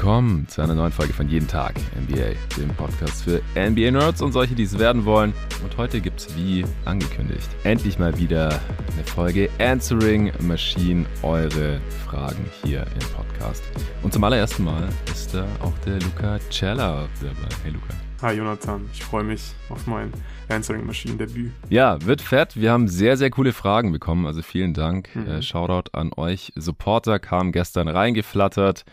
willkommen zu einer neuen Folge von Jeden Tag NBA, dem Podcast für NBA-Nerds und solche, die es werden wollen. Und heute gibt es, wie angekündigt, endlich mal wieder eine Folge Answering Machine, eure Fragen hier im Podcast. Und zum allerersten Mal ist da auch der Luca Cella dabei. Hey Luca. Hi Jonathan, ich freue mich auf mein Answering Machine Debüt. Ja, wird fett. Wir haben sehr, sehr coole Fragen bekommen. Also vielen Dank. Mhm. Äh, Shoutout an euch. Supporter kam gestern reingeflattert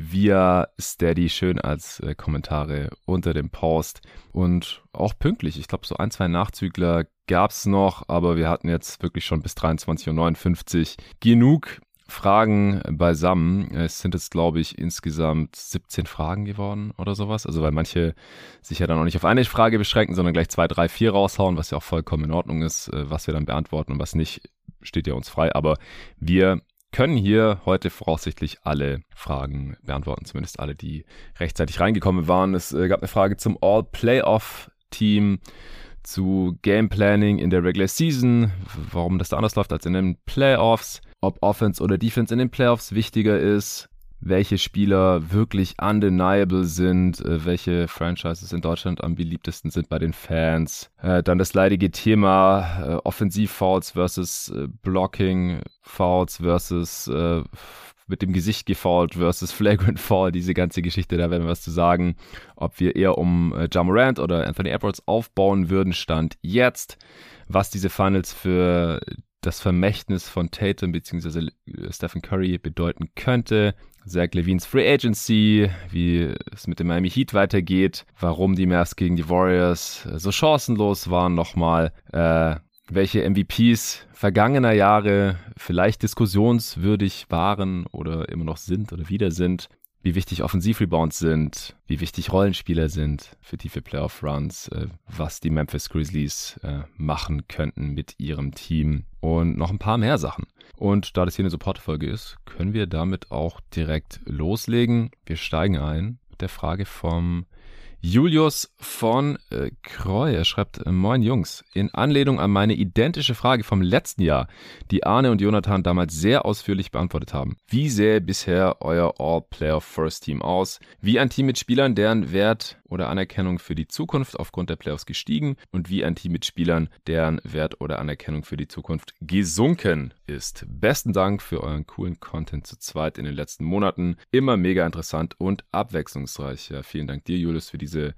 via Steady schön als äh, Kommentare unter dem Post und auch pünktlich. Ich glaube, so ein, zwei Nachzügler gab es noch, aber wir hatten jetzt wirklich schon bis 23.59 Uhr genug Fragen beisammen. Es sind jetzt, glaube ich, insgesamt 17 Fragen geworden oder sowas. Also, weil manche sich ja dann auch nicht auf eine Frage beschränken, sondern gleich zwei, drei, vier raushauen, was ja auch vollkommen in Ordnung ist. Äh, was wir dann beantworten und was nicht, steht ja uns frei. Aber wir können hier heute voraussichtlich alle Fragen beantworten, zumindest alle, die rechtzeitig reingekommen waren. Es äh, gab eine Frage zum All-Playoff-Team zu Game Planning in der Regular Season, warum das da anders läuft als in den Playoffs ob Offense oder Defense in den Playoffs wichtiger ist, welche Spieler wirklich undeniable sind, äh, welche Franchises in Deutschland am beliebtesten sind bei den Fans. Äh, dann das leidige Thema äh, Offensiv-Fouls versus Blocking-Fouls versus mit dem Gesicht gefault versus Flagrant Fall, diese ganze Geschichte, da werden wir was zu sagen, ob wir eher um äh, Jamorant oder Anthony Edwards aufbauen würden, stand jetzt, was diese Finals für das Vermächtnis von Tatum bzw. Stephen Curry bedeuten könnte. Zach Levines Free Agency, wie es mit dem Miami Heat weitergeht, warum die Mavs gegen die Warriors so chancenlos waren nochmal, äh, welche MVPs vergangener Jahre vielleicht diskussionswürdig waren oder immer noch sind oder wieder sind wie wichtig Offensivrebounds sind, wie wichtig Rollenspieler sind für tiefe Playoff-Runs, äh, was die Memphis Grizzlies äh, machen könnten mit ihrem Team und noch ein paar mehr Sachen. Und da das hier eine Support-Folge ist, können wir damit auch direkt loslegen. Wir steigen ein mit der Frage vom Julius von äh, Kreu, er schreibt, äh, Moin Jungs, in Anlehnung an meine identische Frage vom letzten Jahr, die Arne und Jonathan damals sehr ausführlich beantwortet haben. Wie sähe bisher euer All-Player First Team aus? Wie ein Team mit Spielern, deren Wert oder Anerkennung für die Zukunft aufgrund der Playoffs gestiegen und wie ein Team mit Spielern, deren Wert oder Anerkennung für die Zukunft gesunken ist. Besten Dank für euren coolen Content zu zweit in den letzten Monaten. Immer mega interessant und abwechslungsreich. Ja, vielen Dank dir, Julius, für diese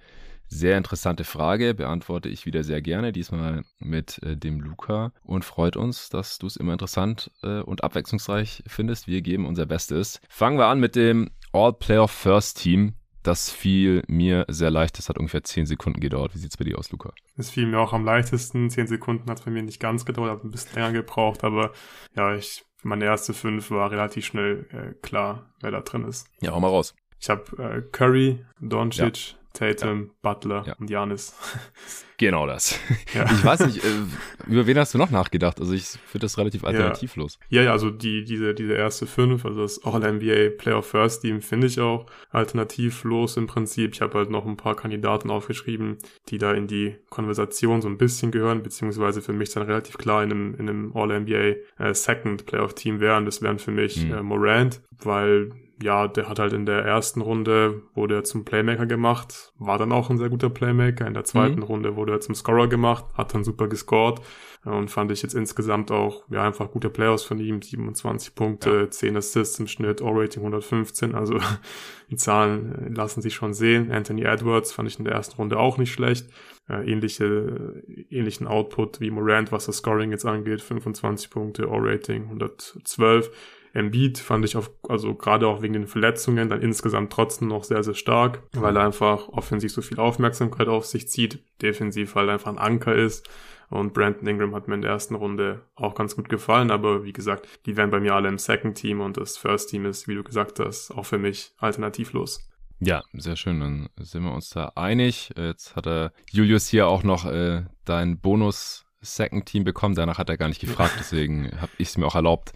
sehr interessante Frage. Beantworte ich wieder sehr gerne, diesmal mit äh, dem Luca und freut uns, dass du es immer interessant äh, und abwechslungsreich findest. Wir geben unser Bestes. Fangen wir an mit dem All-Player First Team. Das fiel mir sehr leicht. Das hat ungefähr 10 Sekunden gedauert. Wie sieht es bei dir aus, Luca? Es fiel mir auch am leichtesten. 10 Sekunden hat es bei mir nicht ganz gedauert, hat ein bisschen länger gebraucht, aber ja, ich, meine erste fünf war relativ schnell äh, klar, wer da drin ist. Ja, hau mal raus. Ich habe äh, Curry, Doncic, ja. Tatum, ja. Butler ja. und Janis. Genau das. Ja. Ich weiß nicht, äh, über wen hast du noch nachgedacht? Also ich finde das relativ alternativlos. Ja, ja, also die, diese, diese erste fünf, also das All-NBA Player First Team finde ich auch alternativlos im Prinzip. Ich habe halt noch ein paar Kandidaten aufgeschrieben, die da in die Konversation so ein bisschen gehören, beziehungsweise für mich dann relativ klar in einem, in einem All-NBA äh, Second Playoff Team wären. Das wären für mich mhm. äh, Morant, weil ja, der hat halt in der ersten Runde wurde er zum Playmaker gemacht, war dann auch ein sehr guter Playmaker. In der zweiten mhm. Runde wurde er zum Scorer gemacht, hat dann super gescored und fand ich jetzt insgesamt auch ja einfach gute Playoffs von ihm, 27 Punkte, ja. 10 Assists im Schnitt, O-Rating 115, also die Zahlen lassen sich schon sehen. Anthony Edwards fand ich in der ersten Runde auch nicht schlecht. Äh, ähnliche, ähnlichen Output wie Morant, was das Scoring jetzt angeht, 25 Punkte, O-Rating 112 Embiid fand ich auf, also gerade auch wegen den Verletzungen dann insgesamt trotzdem noch sehr, sehr stark, weil er einfach offensiv so viel Aufmerksamkeit auf sich zieht, defensiv halt einfach ein Anker ist. Und Brandon Ingram hat mir in der ersten Runde auch ganz gut gefallen, aber wie gesagt, die wären bei mir alle im Second Team und das First Team ist, wie du gesagt hast, auch für mich alternativlos. Ja, sehr schön. Dann sind wir uns da einig. Jetzt hat er Julius hier auch noch äh, deinen Bonus Second Team bekommen. Danach hat er gar nicht gefragt, deswegen habe ich es mir auch erlaubt,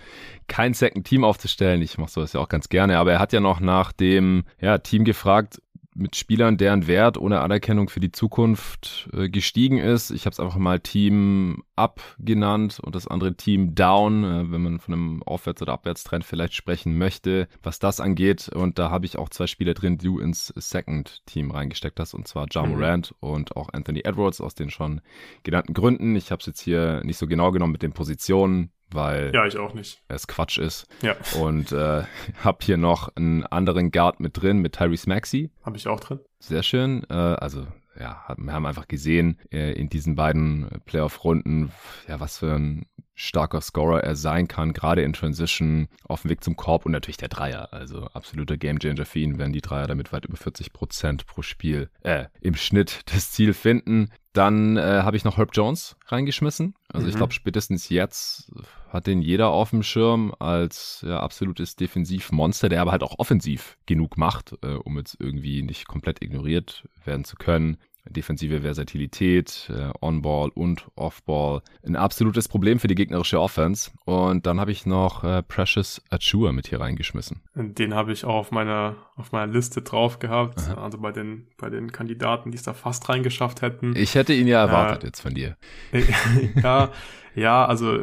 kein Second Team aufzustellen. Ich mache sowas ja auch ganz gerne, aber er hat ja noch nach dem ja, Team gefragt, mit Spielern, deren Wert ohne Anerkennung für die Zukunft äh, gestiegen ist. Ich habe es einfach mal Team Up genannt und das andere Team Down, äh, wenn man von einem Aufwärts- oder Abwärtstrend vielleicht sprechen möchte, was das angeht. Und da habe ich auch zwei Spieler drin, die du ins Second Team reingesteckt hast, und zwar Ja Morant mhm. und auch Anthony Edwards aus den schon genannten Gründen. Ich habe es jetzt hier nicht so genau genommen mit den Positionen weil ja, ich auch nicht. es Quatsch ist. Ja. Und äh, habe hier noch einen anderen Guard mit drin, mit Tyrese Maxey. Habe ich auch drin. Sehr schön. Äh, also ja, wir haben einfach gesehen äh, in diesen beiden Playoff-Runden, ja, was für ein starker Scorer er sein kann, gerade in Transition, auf dem Weg zum Korb und natürlich der Dreier. Also absoluter Gamechanger für ihn, wenn die Dreier damit weit über 40 Prozent pro Spiel äh, im Schnitt das Ziel finden. Dann äh, habe ich noch Herb Jones reingeschmissen. Also mhm. ich glaube, spätestens jetzt hat den jeder auf dem Schirm als ja, absolutes Defensivmonster, der aber halt auch offensiv genug macht, äh, um jetzt irgendwie nicht komplett ignoriert werden zu können defensive Versatilität, äh, On-Ball und Off-Ball. Ein absolutes Problem für die gegnerische Offense. Und dann habe ich noch äh, Precious Achua mit hier reingeschmissen. Den habe ich auch auf meiner, auf meiner Liste drauf gehabt. Aha. Also bei den, bei den Kandidaten, die es da fast reingeschafft hätten. Ich hätte ihn ja erwartet äh, jetzt von dir. ja, ja, also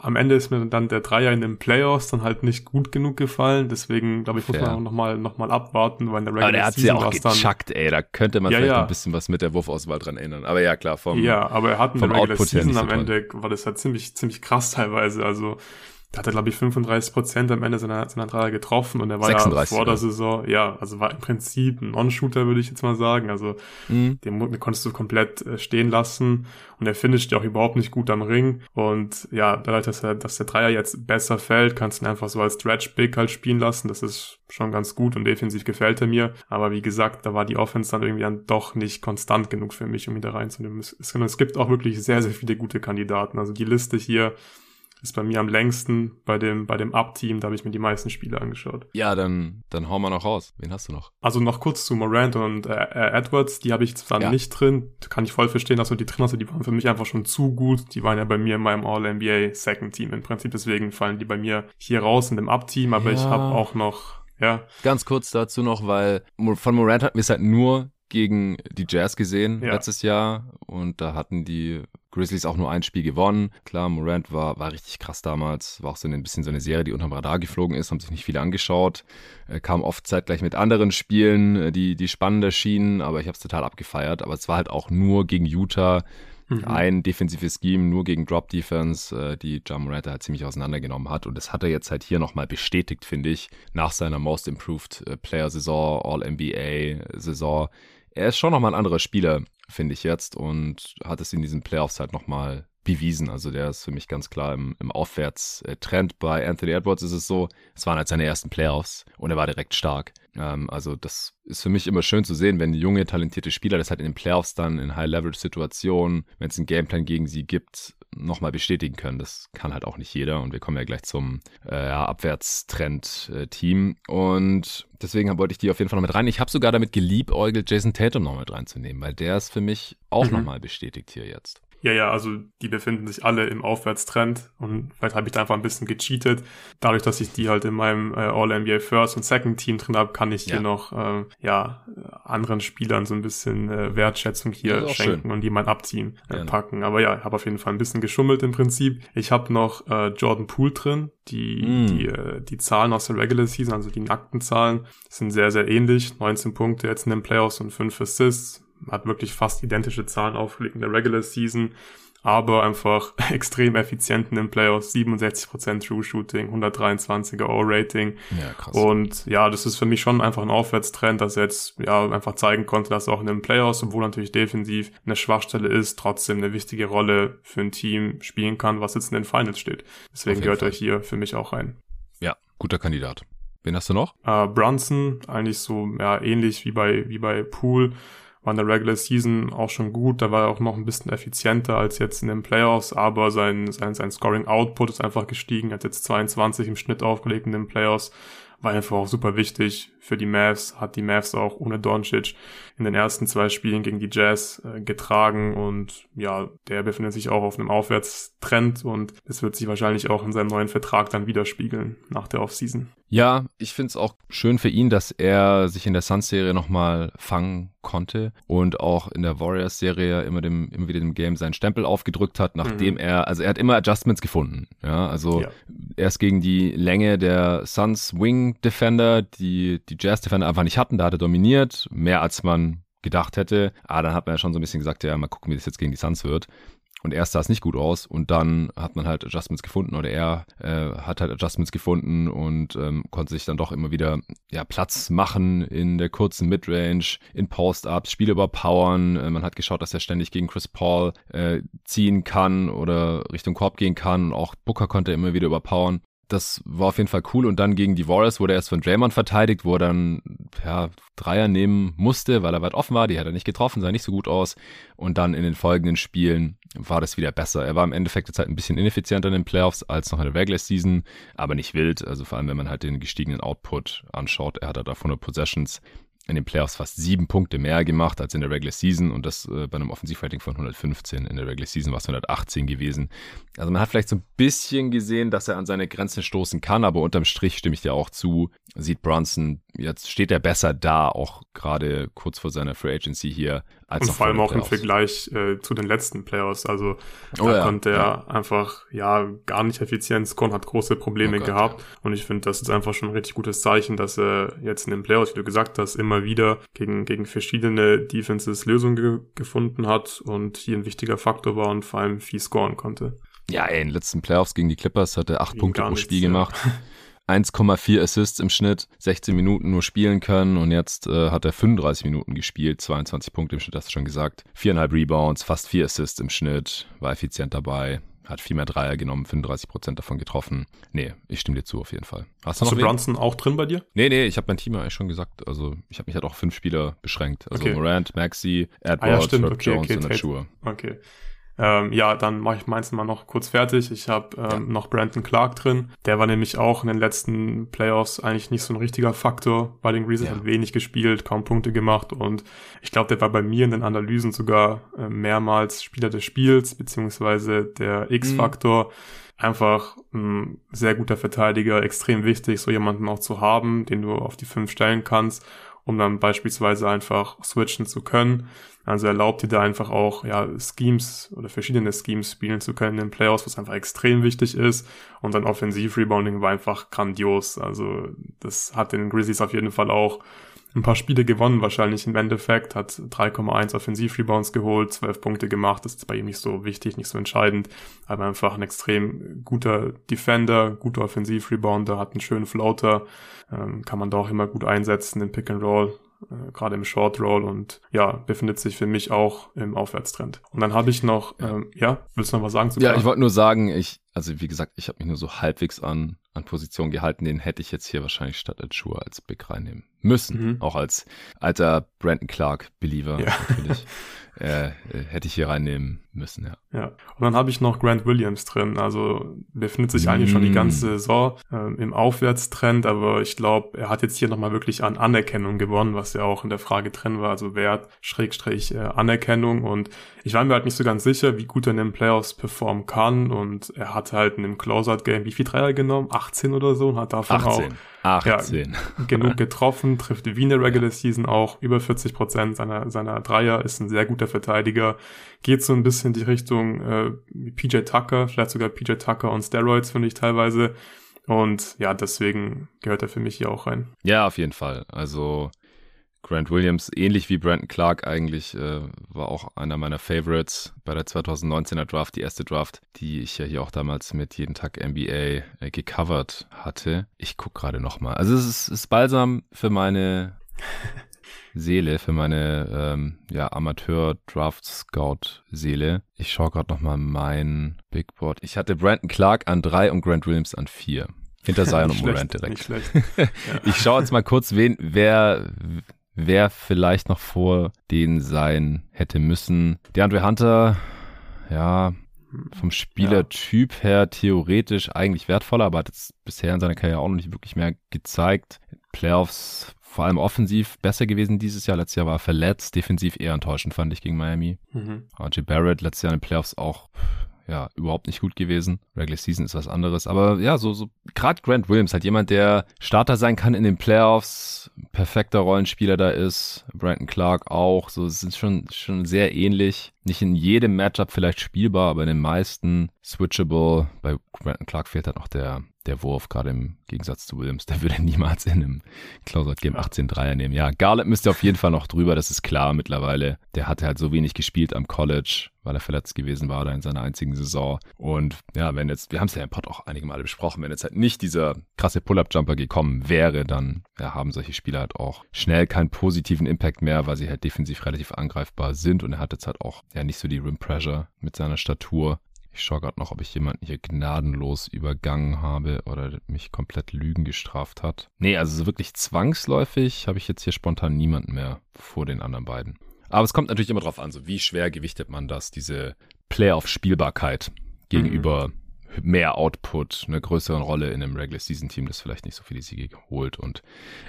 am Ende ist mir dann der Dreier in den Playoffs dann halt nicht gut genug gefallen. Deswegen, glaube ich, muss man auch nochmal noch mal abwarten, weil in der Regular Aber der hat sie ja auch gechuckt, ey. Da könnte man ja, vielleicht ja. ein bisschen was mit der Wurfauswahl dran erinnern. Aber ja, klar, vom Ja, aber er hat in der Regular Season am Ende, war das halt ziemlich, ziemlich krass teilweise. Also da hat er, glaube ich, 35 Prozent am Ende seiner, seiner Dreier getroffen und er war 36, ja vor der Saison, ja, also war im Prinzip ein On-Shooter, würde ich jetzt mal sagen. Also mhm. den, den konntest du komplett äh, stehen lassen und er finisht ja auch überhaupt nicht gut am Ring. Und ja, dadurch, dass, er, dass der Dreier jetzt besser fällt, kannst du ihn einfach so als Stretch-Big halt spielen lassen. Das ist schon ganz gut und defensiv gefällt er mir. Aber wie gesagt, da war die Offense dann irgendwie dann doch nicht konstant genug für mich, um ihn da reinzunehmen. Es, es gibt auch wirklich sehr, sehr viele gute Kandidaten. Also die Liste hier ist bei mir am längsten bei dem, bei dem Up-Team, da habe ich mir die meisten Spiele angeschaut. Ja, dann, dann hau mal noch raus. Wen hast du noch? Also noch kurz zu Morant und äh, äh Edwards, die habe ich zwar ja. nicht drin, kann ich voll verstehen, dass du die drin hast, die waren für mich einfach schon zu gut. Die waren ja bei mir in meinem All-NBA Second Team im Prinzip, deswegen fallen die bei mir hier raus in dem Up-Team, aber ja. ich habe auch noch, ja. Ganz kurz dazu noch, weil von Morant hatten wir es halt nur gegen die Jazz gesehen ja. letztes Jahr und da hatten die Grizzlies auch nur ein Spiel gewonnen. Klar, Morant war, war richtig krass damals. War auch so ein bisschen so eine Serie, die unterm Radar geflogen ist, haben sich nicht viele angeschaut. Äh, kam oft zeitgleich mit anderen Spielen, äh, die, die spannender schienen, aber ich habe es total abgefeiert. Aber es war halt auch nur gegen Utah. Mhm. Ein defensives Scheme nur gegen Drop Defense, äh, die John Morant halt ziemlich auseinandergenommen hat. Und das hat er jetzt halt hier nochmal bestätigt, finde ich, nach seiner Most Improved Player Saison, All-NBA Saison. Er ist schon nochmal ein anderer Spieler finde ich jetzt, und hat es in diesen Playoffs halt nochmal bewiesen. Also der ist für mich ganz klar im, im Aufwärtstrend. Bei Anthony Edwards ist es so, es waren halt seine ersten Playoffs und er war direkt stark. Ähm, also das ist für mich immer schön zu sehen, wenn junge, talentierte Spieler das halt in den Playoffs dann in High-Leverage-Situationen, wenn es einen Gameplan gegen sie gibt, nochmal bestätigen können. Das kann halt auch nicht jeder und wir kommen ja gleich zum äh, Abwärtstrend-Team und deswegen wollte ich die auf jeden Fall noch mit rein. Ich habe sogar damit geliebäugelt, Jason Tatum noch mit reinzunehmen, weil der ist für mich auch mhm. nochmal bestätigt hier jetzt. Ja, ja, also die befinden sich alle im Aufwärtstrend und vielleicht habe ich da einfach ein bisschen gecheatet. Dadurch, dass ich die halt in meinem äh, All-NBA First und Second Team drin habe, kann ich ja. hier noch äh, ja anderen Spielern so ein bisschen äh, Wertschätzung hier schenken schön. und die mein Abteam äh, packen. Aber ja, ich habe auf jeden Fall ein bisschen geschummelt im Prinzip. Ich habe noch äh, Jordan Poole drin. Die, mm. die, äh, die Zahlen aus der Regular Season, also die nackten Zahlen, sind sehr, sehr ähnlich. 19 Punkte jetzt in den Playoffs und 5 Assists hat wirklich fast identische Zahlen aufgelegt in der Regular Season, aber einfach extrem effizient in den Playoffs, 67% True Shooting, 123er O-Rating. Ja, krass. Und ja, das ist für mich schon einfach ein Aufwärtstrend, dass er jetzt ja einfach zeigen konnte, dass er auch in den Playoffs, obwohl natürlich defensiv eine Schwachstelle ist, trotzdem eine wichtige Rolle für ein Team spielen kann, was jetzt in den Finals steht. Deswegen gehört er hier für mich auch rein. Ja, guter Kandidat. Wen hast du noch? Uh, Brunson, eigentlich so ja ähnlich wie bei wie bei Poole war in der Regular Season auch schon gut. Da war er auch noch ein bisschen effizienter als jetzt in den Playoffs, aber sein, sein, sein Scoring Output ist einfach gestiegen. Hat jetzt 22 im Schnitt aufgelegt in den Playoffs. War einfach auch super wichtig für die Mavs, hat die Mavs auch ohne Doncic in den ersten zwei Spielen gegen die Jazz äh, getragen und ja, der befindet sich auch auf einem Aufwärtstrend und es wird sich wahrscheinlich auch in seinem neuen Vertrag dann widerspiegeln nach der Offseason. Ja, ich finde es auch schön für ihn, dass er sich in der Suns-Serie nochmal fangen konnte und auch in der Warriors-Serie immer, dem, immer wieder dem Game seinen Stempel aufgedrückt hat, nachdem mhm. er, also er hat immer Adjustments gefunden. Ja, also ja. erst gegen die Länge der Suns Wing Defender, die die Jazz Defender einfach nicht hatten, da hat er dominiert, mehr als man gedacht hätte. Ah, dann hat man ja schon so ein bisschen gesagt, ja, mal gucken, wie das jetzt gegen die Suns wird. Und erst sah es nicht gut aus und dann hat man halt Adjustments gefunden oder er äh, hat halt Adjustments gefunden und ähm, konnte sich dann doch immer wieder ja, Platz machen in der kurzen Midrange, in Post-Ups, Spiele überpowern. Äh, man hat geschaut, dass er ständig gegen Chris Paul äh, ziehen kann oder Richtung Korb gehen kann. Und auch Booker konnte er immer wieder überpowern das war auf jeden Fall cool. Und dann gegen die Warriors wurde er erst von Draymond verteidigt, wo er dann ja, Dreier nehmen musste, weil er weit offen war. Die hat er nicht getroffen, sah nicht so gut aus. Und dann in den folgenden Spielen war das wieder besser. Er war im Endeffekt jetzt halt ein bisschen ineffizienter in den Playoffs als noch in der Regular Season, aber nicht wild. Also vor allem, wenn man halt den gestiegenen Output anschaut. Er hat halt auf 100 Possessions in den Playoffs fast sieben Punkte mehr gemacht als in der Regular Season und das äh, bei einem Offensivrating von 115. In der Regular Season war es 118 gewesen. Also man hat vielleicht so ein bisschen gesehen, dass er an seine Grenzen stoßen kann, aber unterm Strich stimme ich dir auch zu. Sieht Brunson, jetzt steht er besser da, auch gerade kurz vor seiner Free Agency hier. Als und vor allem auch im Vergleich äh, zu den letzten Playoffs. Also oh, da ja, konnte er ja. einfach ja gar nicht effizient scoren, hat große Probleme oh gehabt. Und ich finde, das ist einfach schon ein richtig gutes Zeichen, dass er jetzt in den Playoffs, wie du gesagt hast, immer wieder gegen, gegen verschiedene Defenses Lösungen ge gefunden hat und hier ein wichtiger Faktor war und vor allem viel scoren konnte. Ja, ey, in den letzten Playoffs gegen die Clippers hat er acht Punkte pro Spiel ja. gemacht. 1,4 Assists im Schnitt, 16 Minuten nur spielen können und jetzt äh, hat er 35 Minuten gespielt, 22 Punkte im Schnitt, hast du schon gesagt. Viereinhalb Rebounds, fast vier Assists im Schnitt, war effizient dabei, hat viel mehr Dreier genommen, 35 Prozent davon getroffen. Nee, ich stimme dir zu auf jeden Fall. Hast du, Hast du Brunson auch drin bei dir? Nee, nee, ich habe mein Team ja eigentlich schon gesagt. Also ich habe mich halt auch fünf Spieler beschränkt. Also okay. Morant, Maxi, Edward, ah, ja, Herb okay, Jones okay, und Achua. Okay. Ähm, ja, dann mache ich meins mal noch kurz fertig. Ich habe ähm, ja. noch Brandon Clark drin. Der war nämlich auch in den letzten Playoffs eigentlich nicht so ein richtiger Faktor bei den Grizzlies. Ja. Hat wenig gespielt, kaum Punkte gemacht und ich glaube, der war bei mir in den Analysen sogar äh, mehrmals Spieler des Spiels beziehungsweise der X-Faktor. Mhm einfach ein sehr guter Verteidiger, extrem wichtig, so jemanden auch zu haben, den du auf die fünf stellen kannst, um dann beispielsweise einfach switchen zu können. Also erlaubt dir da einfach auch ja, Schemes oder verschiedene Schemes spielen zu können in den Playoffs, was einfach extrem wichtig ist. Und dann Offensiv-Rebounding war einfach grandios. Also das hat den Grizzlies auf jeden Fall auch ein paar Spiele gewonnen, wahrscheinlich im Endeffekt, hat 3,1 Offensiv-Rebounds geholt, 12 Punkte gemacht, das ist bei ihm nicht so wichtig, nicht so entscheidend, aber einfach ein extrem guter Defender, guter Offensiv-Rebounder, hat einen schönen Floater, ähm, kann man da auch immer gut einsetzen im Pick and Roll, äh, gerade im Short Roll und ja, befindet sich für mich auch im Aufwärtstrend. Und dann habe ich noch, ähm, ja, willst du noch was sagen zu Ja, ich wollte nur sagen, ich, also wie gesagt, ich habe mich nur so halbwegs an, an Position gehalten, den hätte ich jetzt hier wahrscheinlich statt Schuhe als Big reinnehmen müssen. Mhm. Auch als alter Brandon Clark Believer ja. natürlich. äh, hätte ich hier reinnehmen müssen, ja. Ja. Und dann habe ich noch Grant Williams drin. Also befindet sich mm. eigentlich schon die ganze mm. Saison äh, im Aufwärtstrend, aber ich glaube, er hat jetzt hier nochmal wirklich an Anerkennung gewonnen, was ja auch in der Frage drin war, also Wert, Schrägstrich, äh, Anerkennung. Und ich war mir halt nicht so ganz sicher, wie gut er in den Playoffs performen kann. Und er hat halt in dem Closeout-Game wie viel Dreier genommen? 18 oder so und hat davon 18. auch 18. Ja, genug getroffen, trifft wie in der Regular Season auch über 40 Prozent seiner, seiner Dreier, ist ein sehr guter Verteidiger, geht so ein bisschen die Richtung äh, PJ Tucker, vielleicht sogar PJ Tucker und Steroids, finde ich teilweise. Und ja, deswegen gehört er für mich hier auch rein. Ja, auf jeden Fall. Also Grant Williams, ähnlich wie Brandon Clark eigentlich, äh, war auch einer meiner Favorites bei der 2019er Draft, die erste Draft, die ich ja hier auch damals mit jeden Tag NBA äh, gecovert hatte. Ich gucke gerade nochmal. Also es ist, ist balsam für meine Seele, für meine ähm, ja, Amateur-Draft-Scout-Seele. Ich schaue gerade nochmal mein Big Board. Ich hatte Brandon Clark an drei und Grant Williams an vier. Hinter Zion und Morant direkt. ich schaue jetzt mal kurz, wen, wer, wer vielleicht noch vor denen sein hätte müssen. DeAndre Hunter, ja, vom Spielertyp ja. her theoretisch eigentlich wertvoller, aber hat jetzt bisher in seiner Karriere auch noch nicht wirklich mehr gezeigt. Playoffs vor allem offensiv besser gewesen dieses Jahr. Letztes Jahr war er verletzt, defensiv eher enttäuschend fand ich gegen Miami. Mhm. RJ Barrett letztes Jahr in den Playoffs auch ja überhaupt nicht gut gewesen. Regular Season ist was anderes. Aber ja, so, so gerade Grant Williams hat jemand, der Starter sein kann in den Playoffs, perfekter Rollenspieler da ist. Brandon Clark auch. So sind schon, schon sehr ähnlich. Nicht in jedem Matchup vielleicht spielbar, aber in den meisten switchable. Bei Brandon Clark fehlt halt noch der der Wurf, gerade im Gegensatz zu Williams, der würde niemals in einem Closeout-Game 18 Dreier nehmen. Ja, Garland müsste auf jeden Fall noch drüber, das ist klar mittlerweile. Der hatte halt so wenig gespielt am College, weil er verletzt gewesen war da in seiner einzigen Saison. Und ja, wenn jetzt, wir haben es ja im Pod auch einige Male besprochen, wenn jetzt halt nicht dieser krasse Pull-Up-Jumper gekommen wäre, dann ja, haben solche Spieler halt auch schnell keinen positiven Impact mehr, weil sie halt defensiv relativ angreifbar sind und er hat jetzt halt auch ja nicht so die Rim Pressure mit seiner Statur. Ich schaue gerade noch, ob ich jemanden hier gnadenlos übergangen habe oder mich komplett Lügen gestraft hat. Nee, also so wirklich zwangsläufig habe ich jetzt hier spontan niemanden mehr vor den anderen beiden. Aber es kommt natürlich immer darauf an, so wie schwer gewichtet man das, diese Playoff-Spielbarkeit gegenüber mhm. mehr Output, eine größere Rolle in einem Regular-Season-Team, das vielleicht nicht so viele Siege holt. Und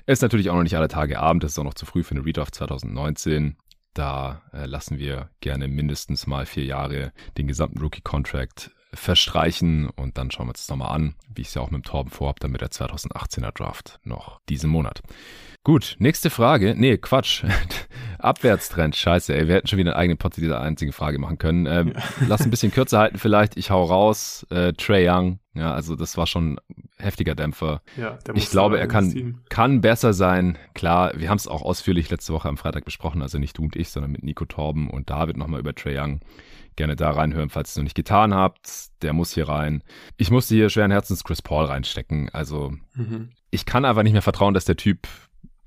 es ist natürlich auch noch nicht alle Tage Abend, es ist auch noch zu früh für eine Redraft 2019. Da äh, lassen wir gerne mindestens mal vier Jahre den gesamten Rookie-Contract verstreichen und dann schauen wir uns das nochmal an, wie ich es ja auch mit dem Torben vorhabe, dann mit der 2018er Draft noch diesen Monat. Gut, nächste Frage. Nee, Quatsch. Abwärtstrend. Scheiße, ey. Wir hätten schon wieder einen eigenen Pod zu dieser einzigen Frage machen können. Ähm, ja. Lass ein bisschen kürzer halten vielleicht. Ich hau raus. Äh, Trey Young. Ja, also das war schon heftiger Dämpfer. Ja, der ich glaube, er kann, kann besser sein. Klar, wir haben es auch ausführlich letzte Woche am Freitag besprochen. Also nicht du und ich, sondern mit Nico Torben und David nochmal über Trey Young gerne da reinhören, falls ihr es noch nicht getan habt. Der muss hier rein. Ich musste hier schweren Herzens Chris Paul reinstecken. Also mhm. ich kann einfach nicht mehr vertrauen, dass der Typ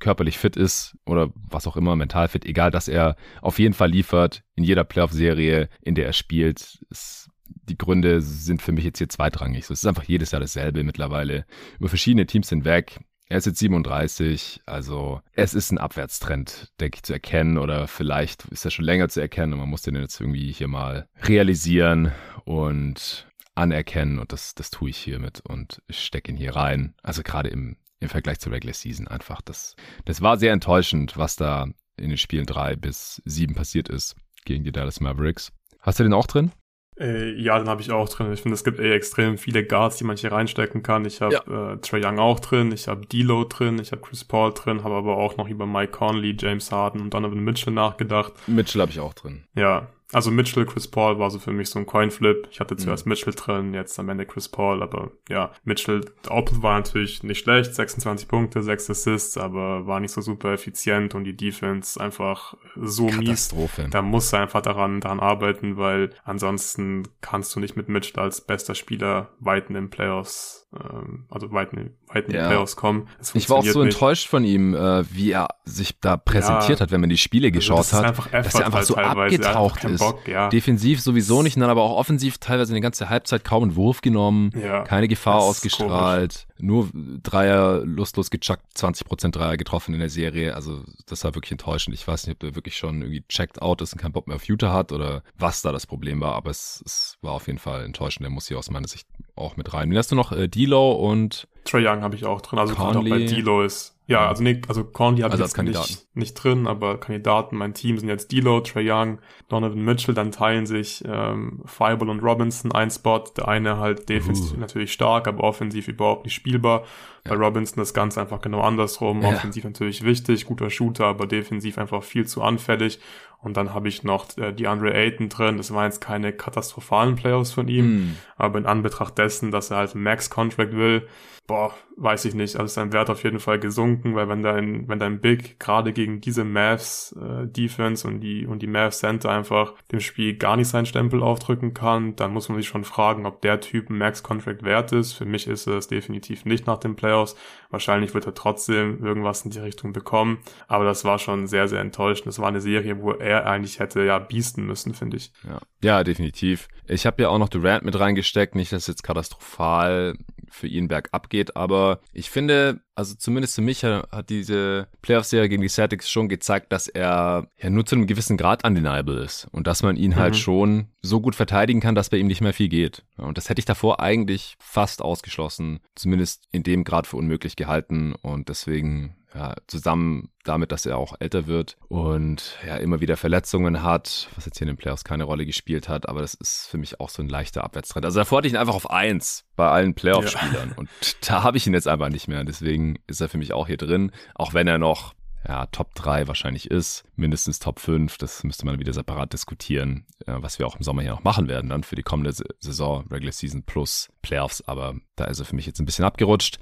körperlich fit ist oder was auch immer, mental fit, egal, dass er auf jeden Fall liefert in jeder Playoff-Serie, in der er spielt. Es, die Gründe sind für mich jetzt hier zweitrangig. So, es ist einfach jedes Jahr dasselbe mittlerweile. Über verschiedene Teams hinweg. Er ist jetzt 37, also es ist ein Abwärtstrend, denke ich, zu erkennen oder vielleicht ist er schon länger zu erkennen und man muss den jetzt irgendwie hier mal realisieren und anerkennen und das, das tue ich hiermit und stecke ihn hier rein. Also gerade im im Vergleich zur Regular Season einfach. Das, das war sehr enttäuschend, was da in den Spielen drei bis sieben passiert ist gegen die Dallas Mavericks. Hast du den auch drin? Äh, ja, den habe ich auch drin. Ich finde, es gibt eh extrem viele Guards, die man hier reinstecken kann. Ich habe ja. äh, Trey Young auch drin, ich habe D'Lo drin, ich habe Chris Paul drin, habe aber auch noch über Mike Conley, James Harden und Donovan Mitchell nachgedacht. Mitchell habe ich auch drin. Ja, also Mitchell, Chris Paul war so für mich so ein Coinflip. Ich hatte zuerst mhm. Mitchell drin, jetzt am Ende Chris Paul, aber ja, Mitchell, Output war natürlich nicht schlecht, 26 Punkte, 6 Assists, aber war nicht so super effizient und die Defense einfach so mies. Da musst du einfach daran, daran arbeiten, weil ansonsten kannst du nicht mit Mitchell als bester Spieler weiten in Playoffs ähm, also weit, weit in die ja. Playoffs kommen. Ich war auch so nicht. enttäuscht von ihm, äh, wie er sich da präsentiert ja. hat, wenn man die Spiele also geschaut also hat, dass er einfach so abgetaucht ist. Bock, ja. Defensiv sowieso nicht, dann aber auch offensiv teilweise eine ganze Halbzeit kaum einen Wurf genommen, keine Gefahr ausgestrahlt, komisch. nur Dreier lustlos gechuckt, 20% Dreier getroffen in der Serie. Also das war wirklich enttäuschend. Ich weiß nicht, ob er wirklich schon irgendwie checked out ist und keinen Bock mehr auf Utah hat oder was da das Problem war, aber es, es war auf jeden Fall enttäuschend. Der muss hier aus meiner Sicht auch mit rein. Wie hast du noch äh, D'Lo und Trey Young habe ich auch drin. Also Conley. auch bei D'Lo ist ja, also nee, also Conley habe also ich jetzt nicht, nicht drin, aber Kandidaten, mein Team sind jetzt D'Lo, Trey Young, Donovan Mitchell, dann teilen sich ähm, Fireball und Robinson ein Spot. Der eine halt defensiv uh. natürlich stark, aber offensiv überhaupt nicht spielbar. Ja. Bei Robinson das Ganze einfach genau andersrum. Ja. Offensiv natürlich wichtig, guter Shooter, aber defensiv einfach viel zu anfällig. Und dann habe ich noch äh, die Andre Ayton drin. Das waren jetzt keine katastrophalen Playoffs von ihm, mm. aber in Anbetracht dessen, dass er halt Max-Contract will, boah, weiß ich nicht. Also ist sein Wert auf jeden Fall gesunken, weil wenn dein, wenn dein Big gerade gegen diese Mavs äh, Defense und die und die Mavs Center einfach dem Spiel gar nicht seinen Stempel aufdrücken kann, dann muss man sich schon fragen, ob der Typ Max Contract wert ist. Für mich ist es definitiv nicht nach den Playoffs. Wahrscheinlich wird er trotzdem irgendwas in die Richtung bekommen, aber das war schon sehr sehr enttäuschend. Das war eine Serie, wo er eigentlich hätte ja biesten müssen, finde ich. Ja. ja, definitiv. Ich habe ja auch noch Durant mit reingesteckt, nicht dass jetzt katastrophal für ihn bergab geht, aber ich finde, also zumindest für mich hat diese Playoff-Serie gegen die Celtics schon gezeigt, dass er ja nur zu einem gewissen Grad undeniable ist und dass man ihn halt mhm. halt schon so gut verteidigen kann, dass bei ihm nicht mehr viel geht. Und das hätte ich davor eigentlich fast ausgeschlossen, zumindest in dem Grad für unmöglich gehalten und deswegen ja, zusammen damit, dass er auch älter wird und ja immer wieder Verletzungen hat, was jetzt hier in den Playoffs keine Rolle gespielt hat, aber das ist für mich auch so ein leichter Abwärtstrend. Also davor hatte ich ihn einfach auf eins bei allen Playoff-Spielern ja. und da habe ich ihn jetzt einfach nicht mehr. Deswegen ist er für mich auch hier drin, auch wenn er noch ja, Top 3 wahrscheinlich ist, mindestens Top 5, das müsste man wieder separat diskutieren, äh, was wir auch im Sommer hier noch machen werden, dann für die kommende Saison, Regular Season plus Playoffs, aber da ist er für mich jetzt ein bisschen abgerutscht.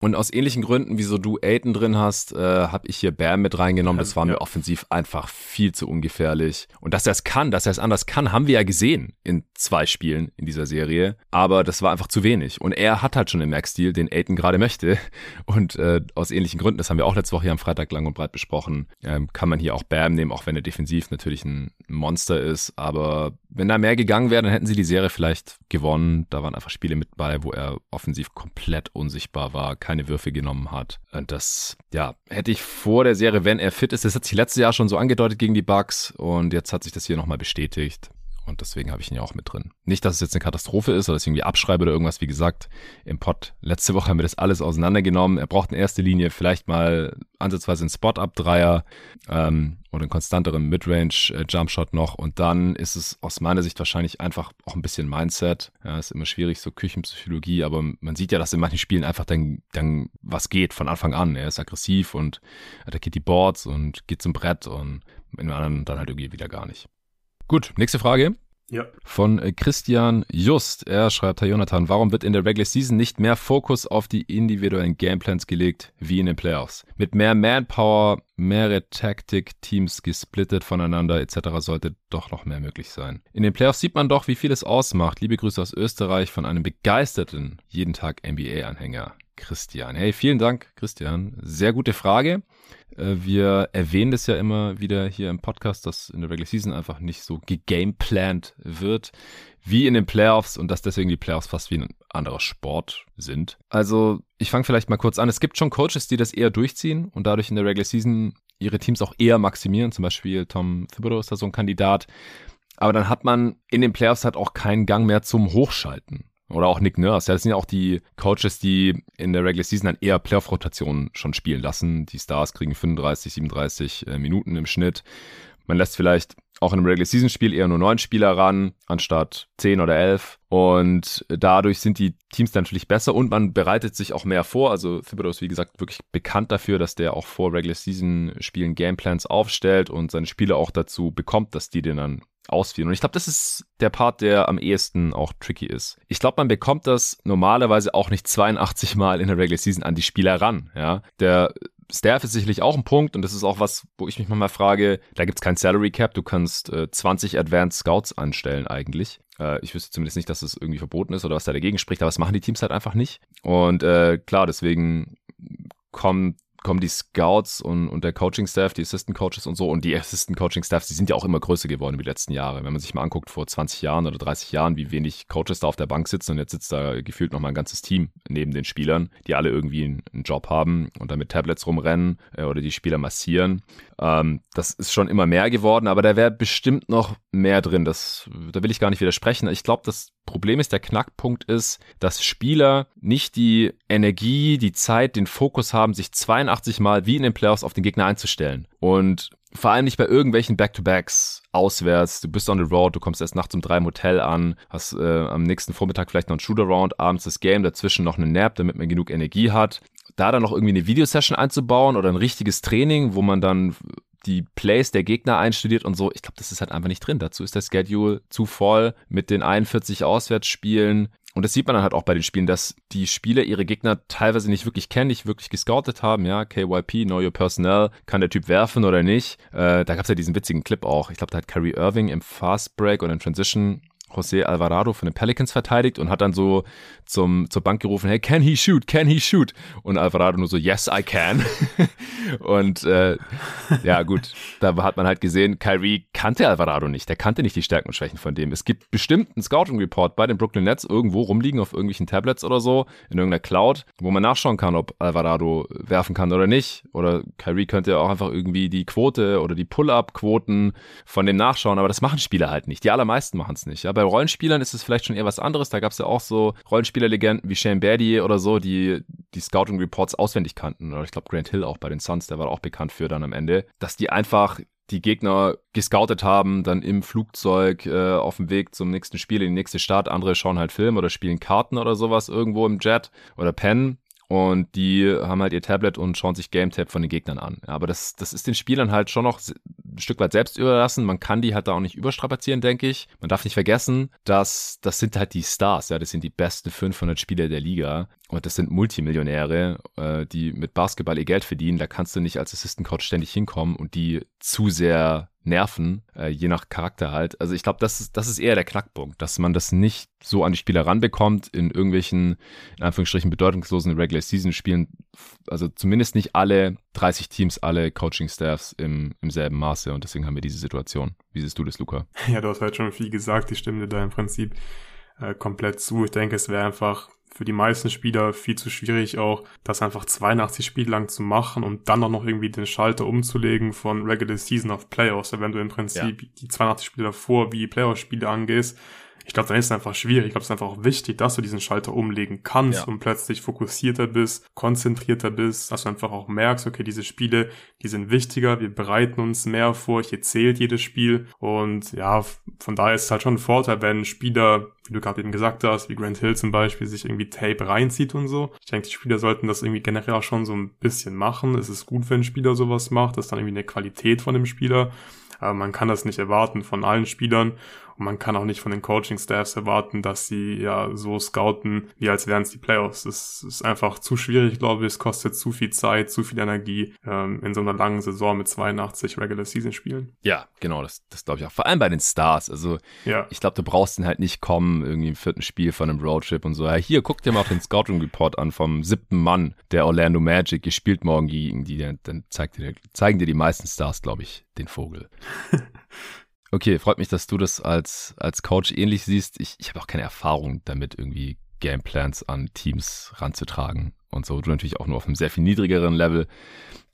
Und aus ähnlichen Gründen, wieso du Aiden drin hast, äh, habe ich hier Bam mit reingenommen. Das war mir offensiv einfach viel zu ungefährlich. Und dass er es kann, dass er es anders kann, haben wir ja gesehen in zwei Spielen in dieser Serie. Aber das war einfach zu wenig. Und er hat halt schon den Max-Deal, den Aiden gerade möchte. Und äh, aus ähnlichen Gründen, das haben wir auch letzte Woche hier am Freitag lang und breit besprochen, ähm, kann man hier auch Bam nehmen, auch wenn er defensiv natürlich ein Monster ist. Aber wenn da mehr gegangen wäre, dann hätten sie die Serie vielleicht gewonnen. Da waren einfach Spiele mit bei, wo er offensiv komplett unsichtbar war, keine Würfe genommen hat. Und das, ja, hätte ich vor der Serie, wenn er fit ist, das hat sich letztes Jahr schon so angedeutet gegen die Bucks und jetzt hat sich das hier nochmal bestätigt. Und deswegen habe ich ihn ja auch mit drin. Nicht, dass es jetzt eine Katastrophe ist oder dass ich irgendwie abschreibe oder irgendwas. Wie gesagt, im Pod letzte Woche haben wir das alles auseinandergenommen. Er braucht in erster Linie vielleicht mal ansatzweise einen Spot-Up-Dreier ähm, oder einen konstanteren Midrange-Jumpshot noch. Und dann ist es aus meiner Sicht wahrscheinlich einfach auch ein bisschen Mindset. Ja, ist immer schwierig, so Küchenpsychologie, aber man sieht ja, dass in manchen Spielen einfach dann, dann was geht von Anfang an. Er ist aggressiv und attackiert die Boards und geht zum Brett und in anderen dann halt irgendwie wieder gar nicht. Gut, nächste Frage. Ja. Von äh, Christian Just. Er schreibt, Herr Jonathan, warum wird in der Regular Season nicht mehr Fokus auf die individuellen Gameplans gelegt wie in den Playoffs? Mit mehr Manpower, mehrere Taktik-Teams gesplittet voneinander etc. sollte doch noch mehr möglich sein. In den Playoffs sieht man doch, wie viel es ausmacht. Liebe Grüße aus Österreich von einem begeisterten, jeden Tag NBA-Anhänger. Christian. Hey, vielen Dank, Christian. Sehr gute Frage. Äh, wir erwähnen das ja immer wieder hier im Podcast, dass in der Regular Season einfach nicht so gegameplant wird wie in den Playoffs und dass deswegen die Playoffs fast wie ein anderer Sport sind. Also ich fange vielleicht mal kurz an. Es gibt schon Coaches, die das eher durchziehen und dadurch in der Regular Season ihre Teams auch eher maximieren. Zum Beispiel Tom Thibodeau ist da so ein Kandidat. Aber dann hat man in den Playoffs halt auch keinen Gang mehr zum Hochschalten. Oder auch Nick Nurse. Ja, das sind ja auch die Coaches, die in der Regular Season dann eher Playoff-Rotationen schon spielen lassen. Die Stars kriegen 35, 37 äh, Minuten im Schnitt. Man lässt vielleicht auch in einem Regular Season Spiel eher nur neun Spieler ran, anstatt zehn oder elf. Und dadurch sind die Teams natürlich besser und man bereitet sich auch mehr vor. Also Thibodeau ist wie gesagt wirklich bekannt dafür, dass der auch vor Regular Season Spielen Gameplans aufstellt und seine Spieler auch dazu bekommt, dass die den dann ausführen. Und ich glaube, das ist der Part, der am ehesten auch tricky ist. Ich glaube, man bekommt das normalerweise auch nicht 82 Mal in der Regular Season an die Spieler ran. Ja, der Staff ist sicherlich auch ein Punkt und das ist auch was, wo ich mich manchmal frage, da gibt's kein Salary Cap, du kannst äh, 20 Advanced Scouts anstellen eigentlich. Äh, ich wüsste zumindest nicht, dass das irgendwie verboten ist oder was da dagegen spricht, aber das machen die Teams halt einfach nicht. Und äh, klar, deswegen kommt kommen die Scouts und, und der Coaching-Staff, die Assistant-Coaches und so und die Assistant-Coaching-Staffs, die sind ja auch immer größer geworden die letzten Jahre. Wenn man sich mal anguckt, vor 20 Jahren oder 30 Jahren, wie wenig Coaches da auf der Bank sitzen und jetzt sitzt da gefühlt noch mal ein ganzes Team neben den Spielern, die alle irgendwie einen, einen Job haben und dann mit Tablets rumrennen äh, oder die Spieler massieren. Ähm, das ist schon immer mehr geworden, aber da wäre bestimmt noch mehr drin. Das, da will ich gar nicht widersprechen. Ich glaube, das Problem ist, der Knackpunkt ist, dass Spieler nicht die Energie, die Zeit, den Fokus haben, sich 82 Mal wie in den Playoffs auf den Gegner einzustellen. Und vor allem nicht bei irgendwelchen Back-to-Backs auswärts. Du bist on the road, du kommst erst nachts um drei im Hotel an, hast äh, am nächsten Vormittag vielleicht noch ein Shootaround, abends das Game, dazwischen noch eine Nap, damit man genug Energie hat. Da dann noch irgendwie eine Videosession einzubauen oder ein richtiges Training, wo man dann die Plays der Gegner einstudiert und so. Ich glaube, das ist halt einfach nicht drin. Dazu ist der Schedule zu voll mit den 41 Auswärtsspielen. Und das sieht man dann halt auch bei den Spielen, dass die Spieler ihre Gegner teilweise nicht wirklich kennen, nicht wirklich gescoutet haben. Ja, KYP, Know Your Personnel, kann der Typ werfen oder nicht. Äh, da gab es ja diesen witzigen Clip auch. Ich glaube, da hat Kyrie Irving im Fast Break oder in Transition José Alvarado von den Pelicans verteidigt und hat dann so zum, zur Bank gerufen, hey, can he shoot, can he shoot? Und Alvarado nur so, yes, I can. und äh, ja gut, da hat man halt gesehen, Kyrie kannte Alvarado nicht, der kannte nicht die Stärken und Schwächen von dem. Es gibt bestimmt einen Scouting-Report bei den Brooklyn Nets irgendwo rumliegen auf irgendwelchen Tablets oder so, in irgendeiner Cloud, wo man nachschauen kann, ob Alvarado werfen kann oder nicht. Oder Kyrie könnte ja auch einfach irgendwie die Quote oder die Pull-Up-Quoten von dem nachschauen, aber das machen Spieler halt nicht. Die allermeisten machen es nicht. Ja, bei Rollenspielern ist es vielleicht schon eher was anderes. Da gab es ja auch so Rollenspielerlegenden wie Shane Batty oder so, die die Scouting Reports auswendig kannten. Oder ich glaube Grant Hill auch bei den Suns, der war auch bekannt für dann am Ende, dass die einfach die Gegner gescoutet haben, dann im Flugzeug äh, auf dem Weg zum nächsten Spiel in die nächste Stadt. Andere schauen halt Film oder spielen Karten oder sowas irgendwo im Jet oder pennen und die haben halt ihr Tablet und schauen sich Game Tab von den Gegnern an. Aber das, das ist den Spielern halt schon noch ein Stück weit selbst überlassen. Man kann die halt da auch nicht überstrapazieren, denke ich. Man darf nicht vergessen, dass das sind halt die Stars, ja, das sind die besten 500 Spieler der Liga. Und das sind Multimillionäre, äh, die mit Basketball ihr Geld verdienen. Da kannst du nicht als Assistant Coach ständig hinkommen und die zu sehr nerven, äh, je nach Charakter halt. Also ich glaube, das ist, das ist eher der Knackpunkt, dass man das nicht so an die Spieler ranbekommt in irgendwelchen, in Anführungsstrichen, bedeutungslosen Regular Season Spielen. Also zumindest nicht alle 30 Teams, alle Coaching-Staffs im, im selben Maße und deswegen haben wir diese Situation. Wie siehst du das, Luca? Ja, du hast halt schon viel gesagt. Ich stimme dir da im Prinzip äh, komplett zu. Ich denke, es wäre einfach für die meisten Spieler viel zu schwierig auch, das einfach 82 Spiele lang zu machen und dann auch noch irgendwie den Schalter umzulegen von Regular Season auf Playoffs. Wenn du im Prinzip ja. die 82 Spiele davor wie Playoff-Spiele angehst, ich glaube, dann ist es einfach schwierig. Ich glaube, es ist einfach auch wichtig, dass du diesen Schalter umlegen kannst ja. und plötzlich fokussierter bist, konzentrierter bist, dass du einfach auch merkst, okay, diese Spiele, die sind wichtiger, wir bereiten uns mehr vor, hier zählt jedes Spiel und ja, von daher ist es halt schon ein Vorteil, wenn ein Spieler, wie du gerade eben gesagt hast, wie Grant Hill zum Beispiel, sich irgendwie Tape reinzieht und so. Ich denke, die Spieler sollten das irgendwie generell auch schon so ein bisschen machen. Es ist gut, wenn ein Spieler sowas macht, das ist dann irgendwie eine Qualität von dem Spieler. Aber man kann das nicht erwarten von allen Spielern. Und man kann auch nicht von den Coaching-Staffs erwarten, dass sie ja so scouten, wie als wären es die Playoffs. Das ist einfach zu schwierig, glaube ich. Es kostet zu viel Zeit, zu viel Energie ähm, in so einer langen Saison mit 82 Regular-Season-Spielen. Ja, genau, das, das glaube ich auch. Vor allem bei den Stars. Also ja. ich glaube, du brauchst den halt nicht kommen, irgendwie im vierten Spiel von einem Roadtrip und so. Ja, hier, guck dir mal den Scouting-Report an vom siebten Mann der Orlando Magic. Ihr spielt morgen gegen die, dann zeigt dir, zeigen dir die meisten Stars, glaube ich, den Vogel. Okay, freut mich, dass du das als, als Coach ähnlich siehst. Ich, ich habe auch keine Erfahrung damit, irgendwie Gameplans an Teams ranzutragen und so. Du natürlich auch nur auf einem sehr viel niedrigeren Level.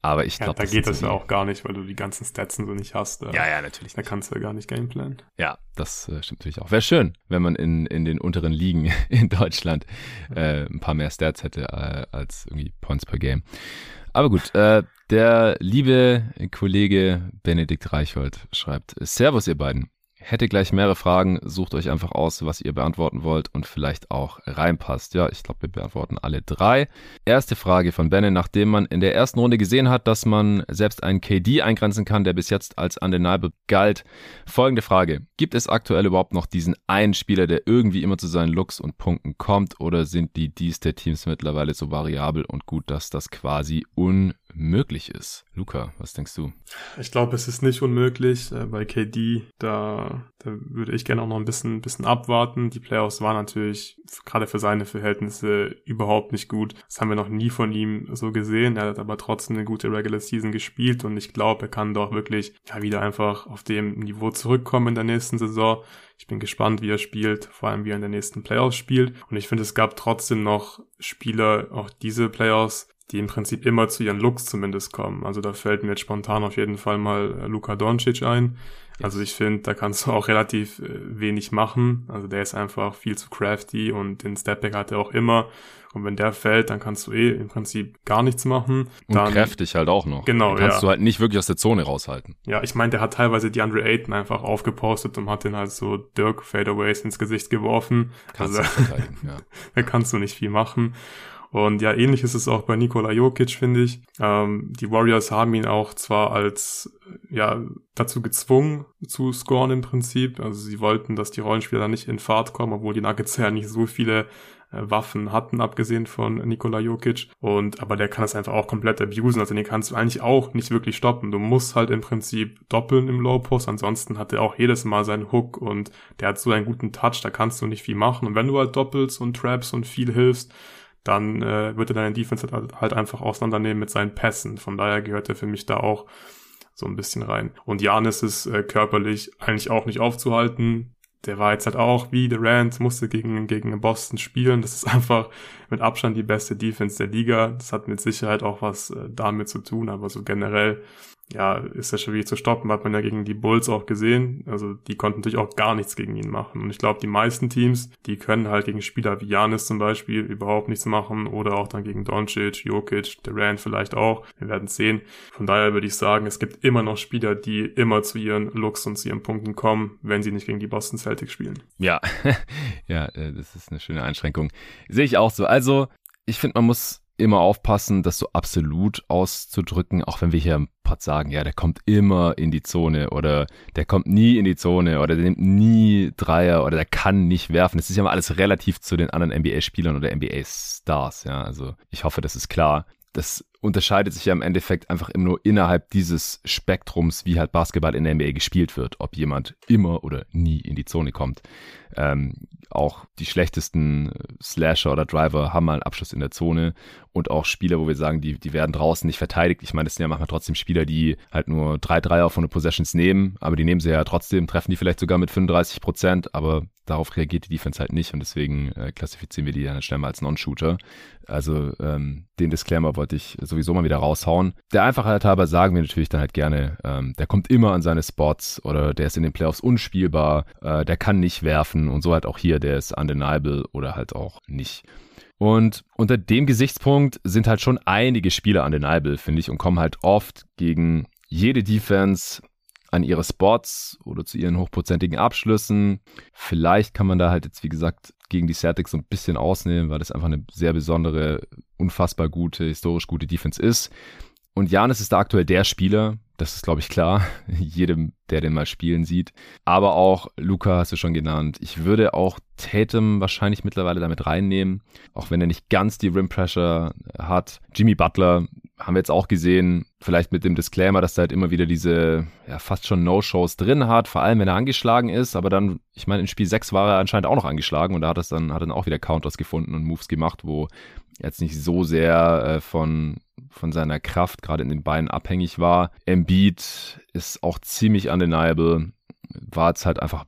Aber ich glaube, ja, da geht das ja auch gar nicht, weil du die ganzen Stats so nicht hast. Ja, ja, natürlich. Da kannst du ja gar nicht Gameplan. Ja, das äh, stimmt natürlich auch. Wäre schön, wenn man in, in den unteren Ligen in Deutschland äh, ein paar mehr Stats hätte äh, als irgendwie Points per Game. Aber gut, äh, der liebe Kollege Benedikt Reichhold schreibt, Servus ihr beiden. Hätte gleich mehrere Fragen, sucht euch einfach aus, was ihr beantworten wollt und vielleicht auch reinpasst. Ja, ich glaube, wir beantworten alle drei. Erste Frage von Benne, nachdem man in der ersten Runde gesehen hat, dass man selbst einen KD eingrenzen kann, der bis jetzt als undeniable galt. Folgende Frage, gibt es aktuell überhaupt noch diesen einen Spieler, der irgendwie immer zu seinen Looks und Punkten kommt oder sind die Dies der Teams mittlerweile so variabel und gut, dass das quasi un möglich ist. Luca, was denkst du? Ich glaube, es ist nicht unmöglich. Äh, bei KD, da, da würde ich gerne auch noch ein bisschen, bisschen abwarten. Die Playoffs waren natürlich gerade für seine Verhältnisse überhaupt nicht gut. Das haben wir noch nie von ihm so gesehen. Er hat aber trotzdem eine gute Regular Season gespielt und ich glaube, er kann doch wirklich ja, wieder einfach auf dem Niveau zurückkommen in der nächsten Saison. Ich bin gespannt, wie er spielt, vor allem wie er in der nächsten Playoffs spielt. Und ich finde, es gab trotzdem noch Spieler, auch diese Playoffs, die im Prinzip immer zu ihren Looks zumindest kommen. Also da fällt mir jetzt spontan auf jeden Fall mal äh, Luka Doncic ein. Also ich finde, da kannst du auch relativ äh, wenig machen. Also der ist einfach viel zu crafty und den Stepback hat er auch immer. Und wenn der fällt, dann kannst du eh im Prinzip gar nichts machen. Dann, und kräftig halt auch noch. Genau, dann kannst ja. du halt nicht wirklich aus der Zone raushalten. Ja, ich meine, der hat teilweise die Andre Ayton einfach aufgepostet und hat den halt so Dirk Fadeaways ins Gesicht geworfen. Kannst also, da kannst du nicht viel machen. Und ja, ähnlich ist es auch bei Nikola Jokic, finde ich. Ähm, die Warriors haben ihn auch zwar als, ja, dazu gezwungen zu scoren im Prinzip. Also sie wollten, dass die Rollenspieler nicht in Fahrt kommen, obwohl die Nuggets ja nicht so viele äh, Waffen hatten, abgesehen von Nikola Jokic. Und, aber der kann das einfach auch komplett abusen. Also den kannst du eigentlich auch nicht wirklich stoppen. Du musst halt im Prinzip doppeln im Low Post. Ansonsten hat er auch jedes Mal seinen Hook und der hat so einen guten Touch, da kannst du nicht viel machen. Und wenn du halt doppelst und traps und viel hilfst, dann äh, wird er deine Defense halt, halt einfach auseinandernehmen mit seinen Pässen. Von daher gehört er für mich da auch so ein bisschen rein. Und Janis ist äh, körperlich eigentlich auch nicht aufzuhalten der war jetzt halt auch wie Durant, musste gegen, gegen Boston spielen. Das ist einfach mit Abstand die beste Defense der Liga. Das hat mit Sicherheit auch was äh, damit zu tun, aber so generell ja, ist ja schwierig zu stoppen, hat man ja gegen die Bulls auch gesehen. Also die konnten natürlich auch gar nichts gegen ihn machen. Und ich glaube, die meisten Teams, die können halt gegen Spieler wie Janis zum Beispiel überhaupt nichts machen oder auch dann gegen Doncic, Jokic, Durant vielleicht auch. Wir werden sehen. Von daher würde ich sagen, es gibt immer noch Spieler, die immer zu ihren Looks und zu ihren Punkten kommen, wenn sie nicht gegen die Boston Celtics spielen. Ja, ja, äh, das ist eine schöne Einschränkung. Sehe ich auch so. Also, ich finde, man muss immer aufpassen, das so absolut auszudrücken, auch wenn wir hier im Pod sagen, ja, der kommt immer in die Zone oder der kommt nie in die Zone oder der nimmt nie Dreier oder der kann nicht werfen. Das ist ja mal alles relativ zu den anderen NBA-Spielern oder NBA-Stars, ja. Also ich hoffe, das ist klar. Das unterscheidet sich ja im Endeffekt einfach immer nur innerhalb dieses Spektrums, wie halt Basketball in der NBA gespielt wird, ob jemand immer oder nie in die Zone kommt. Ähm, auch die schlechtesten Slasher oder Driver haben mal einen Abschluss in der Zone und auch Spieler, wo wir sagen, die, die werden draußen nicht verteidigt. Ich meine, das sind ja manchmal trotzdem Spieler, die halt nur drei Dreier von den Possessions nehmen, aber die nehmen sie ja trotzdem, treffen die vielleicht sogar mit 35 Prozent, aber darauf reagiert die Defense halt nicht und deswegen äh, klassifizieren wir die dann schnell mal als Non-Shooter. Also ähm, den Disclaimer wollte ich sowieso mal wieder raushauen. Der Einfachheit halber sagen wir natürlich dann halt gerne, ähm, der kommt immer an seine Spots oder der ist in den Playoffs unspielbar, äh, der kann nicht werfen und so halt auch hier, der ist undeniable oder halt auch nicht. Und unter dem Gesichtspunkt sind halt schon einige Spieler undeniable, finde ich, und kommen halt oft gegen jede Defense an ihre Spots oder zu ihren hochprozentigen Abschlüssen. Vielleicht kann man da halt jetzt, wie gesagt, gegen die Celtics so ein bisschen ausnehmen, weil das einfach eine sehr besondere, unfassbar gute, historisch gute Defense ist. Und Janis ist da aktuell der Spieler, das ist, glaube ich, klar, jedem, der den mal spielen sieht. Aber auch Luca hast du schon genannt. Ich würde auch Tatum wahrscheinlich mittlerweile damit reinnehmen, auch wenn er nicht ganz die Rim Pressure hat. Jimmy Butler haben wir jetzt auch gesehen, vielleicht mit dem Disclaimer, dass er halt immer wieder diese ja, fast schon No-Shows drin hat, vor allem wenn er angeschlagen ist, aber dann, ich meine, in Spiel 6 war er anscheinend auch noch angeschlagen und da hat es dann, dann auch wieder Counters gefunden und Moves gemacht, wo jetzt nicht so sehr äh, von, von seiner Kraft gerade in den Beinen abhängig war. Embiid ist auch ziemlich undeniable, war jetzt halt einfach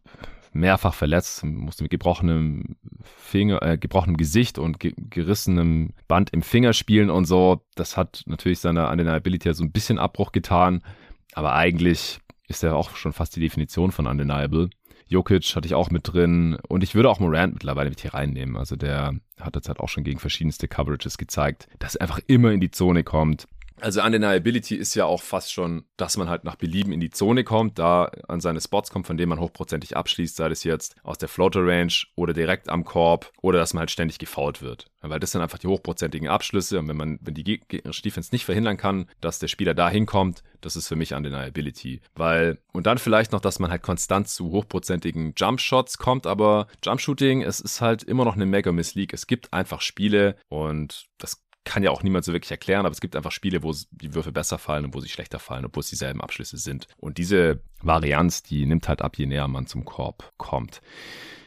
mehrfach verletzt, musste mit gebrochenem Finger, äh, gebrochenem Gesicht und ge gerissenem Band im Finger spielen und so. Das hat natürlich seiner Undeniability so ein bisschen Abbruch getan, aber eigentlich ist er auch schon fast die Definition von Undeniable. Jokic hatte ich auch mit drin und ich würde auch Morant mittlerweile mit hier reinnehmen. Also der hat jetzt halt auch schon gegen verschiedenste Coverages gezeigt, dass er einfach immer in die Zone kommt. Also Undeniability ist ja auch fast schon, dass man halt nach Belieben in die Zone kommt, da an seine Spots kommt, von denen man hochprozentig abschließt, sei es jetzt aus der Floater Range oder direkt am Korb oder dass man halt ständig gefault wird. Weil das sind einfach die hochprozentigen Abschlüsse und wenn man, wenn die gegnerische Defense nicht verhindern kann, dass der Spieler da hinkommt, das ist für mich Undeniability. Weil, und dann vielleicht noch, dass man halt konstant zu hochprozentigen Jumpshots kommt, aber Jumpshooting, es ist halt immer noch eine Mega-Miss League. Es gibt einfach Spiele und das kann ja auch niemand so wirklich erklären, aber es gibt einfach Spiele, wo die Würfe besser fallen und wo sie schlechter fallen, obwohl es dieselben Abschlüsse sind. Und diese Varianz, die nimmt halt ab, je näher man zum Korb kommt.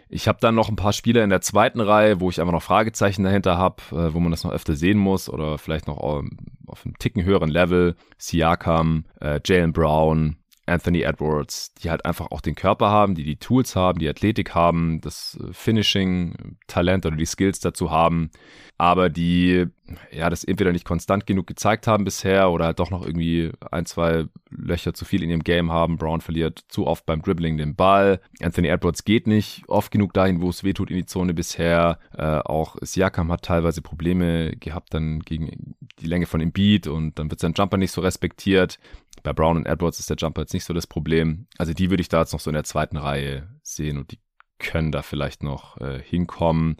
Ich habe dann noch ein paar Spieler in der zweiten Reihe, wo ich einfach noch Fragezeichen dahinter habe, äh, wo man das noch öfter sehen muss oder vielleicht noch auf einem Ticken höheren Level. Siakam, äh, Jalen Brown, Anthony Edwards, die halt einfach auch den Körper haben, die die Tools haben, die Athletik haben, das äh, Finishing, Talent oder die Skills dazu haben, aber die ja das entweder nicht konstant genug gezeigt haben bisher oder halt doch noch irgendwie ein, zwei Löcher zu viel in ihrem Game haben. Brown verliert zu oft beim Dribbling den Ball. Anthony Edwards geht nicht oft genug dahin, wo es wehtut in die Zone bisher. Äh, auch Siakam hat teilweise Probleme gehabt dann gegen die Länge von Embiid und dann wird sein Jumper nicht so respektiert. Bei Brown und Edwards ist der Jumper jetzt nicht so das Problem. Also die würde ich da jetzt noch so in der zweiten Reihe sehen und die können da vielleicht noch äh, hinkommen.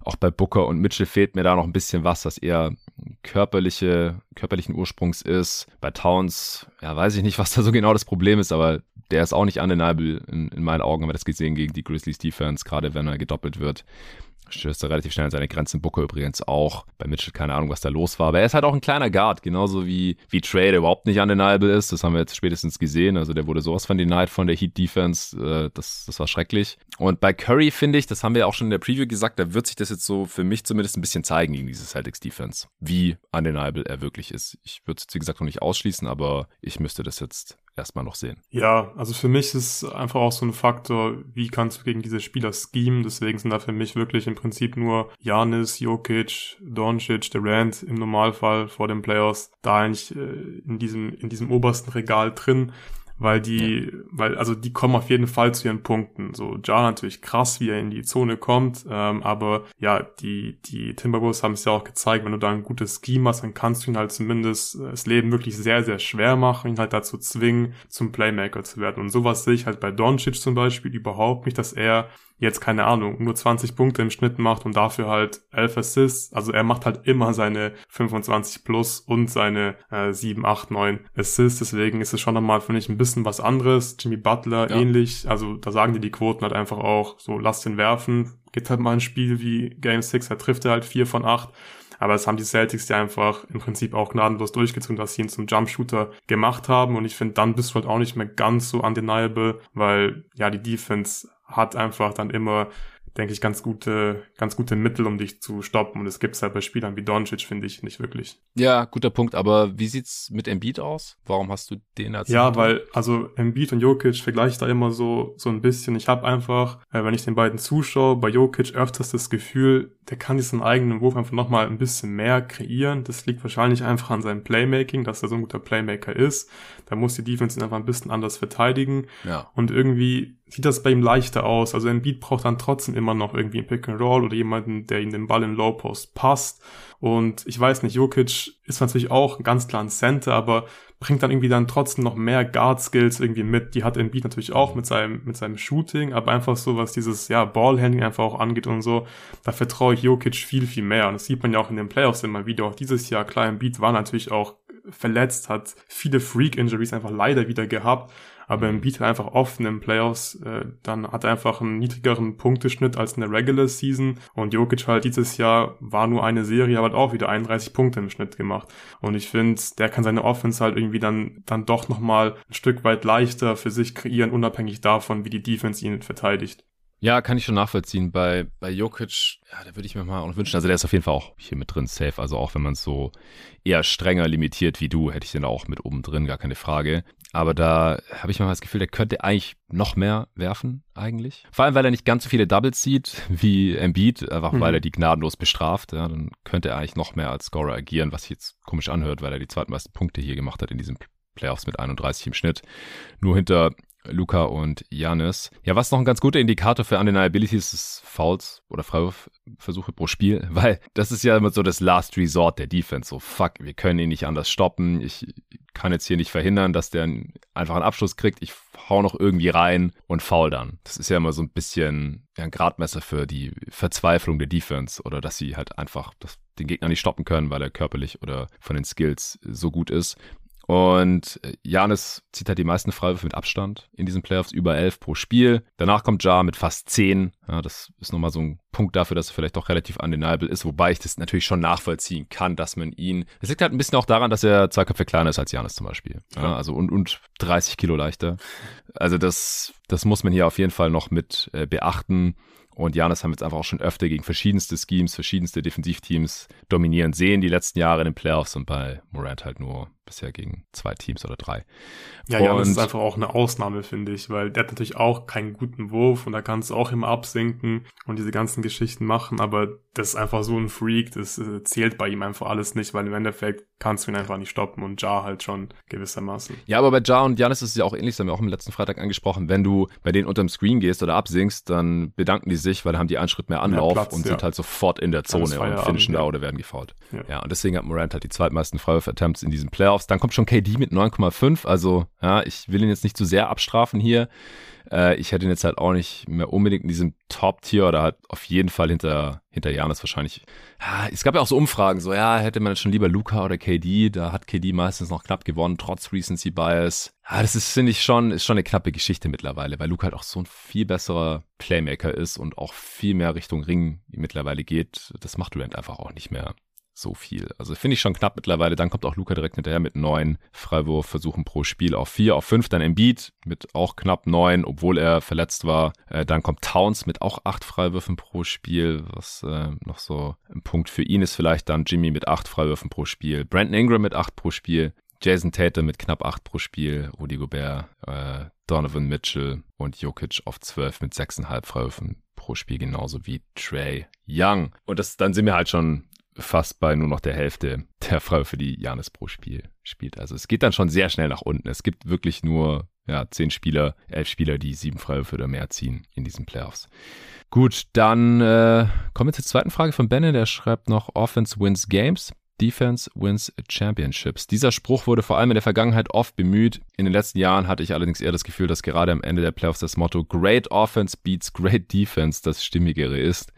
Auch bei Booker und Mitchell fehlt mir da noch ein bisschen was, was eher körperliche, körperlichen Ursprungs ist. Bei Towns, ja, weiß ich nicht, was da so genau das Problem ist, aber der ist auch nicht undeniable in, in meinen Augen, haben wir das gesehen gegen die Grizzlies Defense, gerade wenn er gedoppelt wird stößt er relativ schnell an seine Grenzen. Booker übrigens auch. Bei Mitchell keine Ahnung, was da los war. Aber er ist halt auch ein kleiner Guard, genauso wie, wie Trey, der überhaupt nicht undeniable ist. Das haben wir jetzt spätestens gesehen. Also der wurde sowas von denied von der Heat Defense. Äh, das, das war schrecklich. Und bei Curry finde ich, das haben wir auch schon in der Preview gesagt, da wird sich das jetzt so für mich zumindest ein bisschen zeigen gegen diese Celtics Defense. Wie undeniable er wirklich ist. Ich würde es jetzt, wie gesagt, noch nicht ausschließen, aber ich müsste das jetzt erstmal noch sehen. Ja, also für mich ist einfach auch so ein Faktor, wie kannst du gegen diese Spieler schemen. Deswegen sind da für mich wirklich im Prinzip nur Janis, Jokic, Doncic, Durant im Normalfall vor den Playoffs da eigentlich äh, in diesem, in diesem obersten Regal drin weil die, ja. weil, also die kommen auf jeden Fall zu ihren Punkten. So, Ja natürlich krass, wie er in die Zone kommt, ähm, aber ja, die, die Timberwolves haben es ja auch gezeigt, wenn du da ein gutes Scheme hast, dann kannst du ihn halt zumindest äh, das Leben wirklich sehr, sehr schwer machen, ihn halt dazu zwingen, zum Playmaker zu werden. Und sowas sehe ich halt bei Doncic zum Beispiel überhaupt nicht, dass er jetzt keine Ahnung, nur 20 Punkte im Schnitt macht und dafür halt 11 Assists. Also er macht halt immer seine 25 plus und seine äh, 7, 8, 9 Assists. Deswegen ist es schon nochmal, finde ich, ein bisschen was anderes. Jimmy Butler ja. ähnlich. Also da sagen dir die Quoten halt einfach auch so, lass den werfen. Geht halt mal ein Spiel wie Game 6, da trifft er halt 4 von 8. Aber es haben die Celtics ja einfach im Prinzip auch gnadenlos durchgezogen, dass sie ihn zum Jumpshooter gemacht haben. Und ich finde, dann bist du halt auch nicht mehr ganz so undeniable, weil ja die Defense hat einfach dann immer denke ich, ganz gute, ganz gute Mittel, um dich zu stoppen. Und es gibt es halt bei Spielern wie Doncic, finde ich, nicht wirklich. Ja, guter Punkt. Aber wie sieht's mit Embiid aus? Warum hast du den als Ja, weil, also Embiid und Jokic vergleiche ich da immer so, so ein bisschen. Ich habe einfach, äh, wenn ich den beiden zuschaue, bei Jokic öfters das Gefühl, der kann diesen eigenen Wurf einfach nochmal ein bisschen mehr kreieren. Das liegt wahrscheinlich einfach an seinem Playmaking, dass er so ein guter Playmaker ist. Da muss die Defense ihn einfach ein bisschen anders verteidigen. Ja. Und irgendwie sieht das bei ihm leichter aus. Also Embiid braucht dann trotzdem immer noch irgendwie ein Pick and Roll oder jemanden, der ihm den Ball in Low Post passt. Und ich weiß nicht, Jokic ist natürlich auch ein ganz klar ein Center, aber bringt dann irgendwie dann trotzdem noch mehr Guard Skills irgendwie mit. Die hat Embiid natürlich auch mit seinem, mit seinem Shooting, aber einfach so, was dieses, ja, Ballhandling einfach auch angeht und so, da vertraue ich Jokic viel, viel mehr. Und das sieht man ja auch in den Playoffs immer wieder. Auch dieses Jahr, klar, Embiid war natürlich auch verletzt, hat viele Freak-Injuries einfach leider wieder gehabt. Aber im Beat einfach oft in den Playoffs, äh, dann hat er einfach einen niedrigeren Punkteschnitt als in der Regular Season. Und Jokic halt dieses Jahr war nur eine Serie, aber hat auch wieder 31 Punkte im Schnitt gemacht. Und ich finde, der kann seine Offense halt irgendwie dann, dann doch nochmal ein Stück weit leichter für sich kreieren, unabhängig davon, wie die Defense ihn verteidigt. Ja, kann ich schon nachvollziehen. Bei, bei Jokic, ja, da würde ich mir mal auch wünschen. Also der ist auf jeden Fall auch hier mit drin safe. Also auch wenn man es so eher strenger limitiert wie du, hätte ich den auch mit oben drin, gar keine Frage. Aber da habe ich mal das Gefühl, der könnte eigentlich noch mehr werfen, eigentlich. Vor allem, weil er nicht ganz so viele Doubles sieht wie Embiid, einfach mhm. weil er die gnadenlos bestraft. Ja, dann könnte er eigentlich noch mehr als Scorer agieren, was sich jetzt komisch anhört, weil er die zweitmeisten Punkte hier gemacht hat in diesem Playoffs mit 31 im Schnitt. Nur hinter Luca und Janis. Ja, was noch ein ganz guter Indikator für Undeniability ist, Fouls oder Freiwurfversuche pro Spiel, weil das ist ja immer so das Last Resort der Defense. So, fuck, wir können ihn nicht anders stoppen. Ich kann jetzt hier nicht verhindern, dass der einfach einen Abschluss kriegt. Ich hau noch irgendwie rein und foul dann. Das ist ja immer so ein bisschen ein Gradmesser für die Verzweiflung der Defense oder dass sie halt einfach das, den Gegner nicht stoppen können, weil er körperlich oder von den Skills so gut ist. Und äh, Janis zieht halt die meisten Freiwürfe mit Abstand in diesen Playoffs, über elf pro Spiel. Danach kommt Ja mit fast zehn. Ja, das ist nochmal so ein Punkt dafür, dass er vielleicht doch relativ undeniable ist, wobei ich das natürlich schon nachvollziehen kann, dass man ihn. Es liegt halt ein bisschen auch daran, dass er zwei Köpfe kleiner ist als Janis zum Beispiel. Ja, also und, und 30 Kilo leichter. Also das, das muss man hier auf jeden Fall noch mit äh, beachten. Und Janis haben wir jetzt einfach auch schon öfter gegen verschiedenste Schemes, verschiedenste Defensivteams dominieren sehen die letzten Jahre in den Playoffs und bei Morant halt nur bisher gegen zwei Teams oder drei. Ja, ja, das ist einfach auch eine Ausnahme, finde ich, weil der hat natürlich auch keinen guten Wurf und da kannst du auch immer absinken und diese ganzen Geschichten machen, aber das ist einfach so ein Freak, das äh, zählt bei ihm einfach alles nicht, weil im Endeffekt kannst du ihn einfach nicht stoppen und Ja halt schon gewissermaßen. Ja, aber bei Ja und Janis ist es ja auch ähnlich, das haben wir auch im letzten Freitag angesprochen, wenn du bei denen unterm Screen gehst oder absinkst, dann bedanken die sich, weil dann haben die einen Schritt mehr Anlauf mehr Platz, und sind halt sofort in der Zone und finishen ja. da oder werden gefault. Ja. ja, und deswegen hat Morant halt die zweitmeisten Freiwurf-Attempts in diesem Playoff Playoffs. Dann kommt schon KD mit 9,5. Also, ja, ich will ihn jetzt nicht zu sehr abstrafen hier. Äh, ich hätte ihn jetzt halt auch nicht mehr unbedingt in diesem Top-Tier oder halt auf jeden Fall hinter, hinter Janis wahrscheinlich. Ja, es gab ja auch so Umfragen, so, ja, hätte man jetzt schon lieber Luca oder KD. Da hat KD meistens noch knapp gewonnen, trotz Recency Bias. Ja, das ist, finde ich schon, ist schon eine knappe Geschichte mittlerweile, weil Luca halt auch so ein viel besserer Playmaker ist und auch viel mehr Richtung Ring mittlerweile geht. Das macht Durant einfach auch nicht mehr so viel. Also finde ich schon knapp mittlerweile. Dann kommt auch Luca direkt hinterher mit neun Freiwurfversuchen pro Spiel auf vier, auf fünf. Dann Embiid mit auch knapp neun, obwohl er verletzt war. Äh, dann kommt Towns mit auch acht Freiwürfen pro Spiel, was äh, noch so ein Punkt für ihn ist. Vielleicht dann Jimmy mit acht Freiwürfen pro Spiel. Brandon Ingram mit acht pro Spiel. Jason Tate mit knapp acht pro Spiel. Rudy Gobert, äh, Donovan Mitchell und Jokic auf zwölf mit sechseinhalb Freiwürfen pro Spiel, genauso wie Trey Young. Und das, dann sind wir halt schon fast bei nur noch der Hälfte der Freiwürfe, die Janis pro Spiel spielt. Also es geht dann schon sehr schnell nach unten. Es gibt wirklich nur ja, zehn Spieler, elf Spieler, die sieben Freiwürfe oder mehr ziehen in diesen Playoffs. Gut, dann äh, kommen wir zur zweiten Frage von Benne. Der schreibt noch Offense wins games. Defense wins championships. Dieser Spruch wurde vor allem in der Vergangenheit oft bemüht. In den letzten Jahren hatte ich allerdings eher das Gefühl, dass gerade am Ende der Playoffs das Motto Great Offense beats Great Defense das stimmigere ist.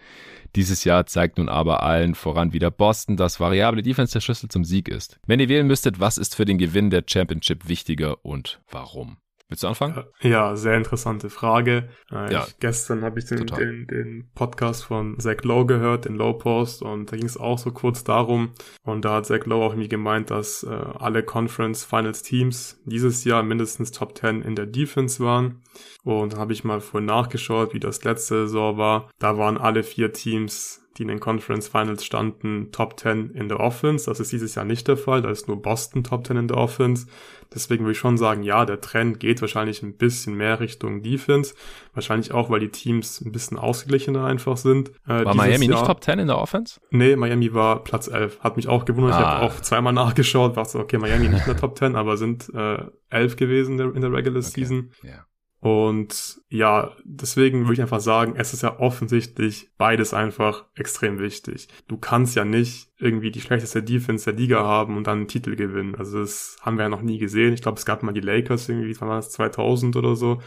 Dieses Jahr zeigt nun aber allen voran wieder Boston, dass variable Defense der Schlüssel zum Sieg ist. Wenn ihr wählen müsstet, was ist für den Gewinn der Championship wichtiger und warum? Willst du anfangen? Ja, sehr interessante Frage. Äh, ja, ich, gestern habe ich den, den, den, Podcast von Zach Lowe gehört, den Low Post, und da ging es auch so kurz darum. Und da hat Zach Lowe auch irgendwie gemeint, dass äh, alle Conference Finals Teams dieses Jahr mindestens Top 10 in der Defense waren. Und da habe ich mal vorhin nachgeschaut, wie das letzte Saison war. Da waren alle vier Teams die in den Conference Finals standen, Top 10 in der Offense. Das ist dieses Jahr nicht der Fall. Da ist nur Boston Top 10 in der Offense. Deswegen würde ich schon sagen, ja, der Trend geht wahrscheinlich ein bisschen mehr Richtung Defense. Wahrscheinlich auch, weil die Teams ein bisschen ausgeglichener einfach sind. Äh, war Miami Jahr, nicht Top 10 in der Offense? Nee, Miami war Platz 11. Hat mich auch gewundert. Ah. Ich habe auch zweimal nachgeschaut. War so, okay, Miami nicht in der Top 10, aber sind äh, 11 gewesen in der, Regular okay. Season. Yeah. Und ja, deswegen würde ich einfach sagen, es ist ja offensichtlich beides einfach extrem wichtig. Du kannst ja nicht irgendwie die schlechteste Defense der Liga haben und dann einen Titel gewinnen. Also das haben wir ja noch nie gesehen. Ich glaube, es gab mal die Lakers irgendwie, wann war das, 2000 oder so.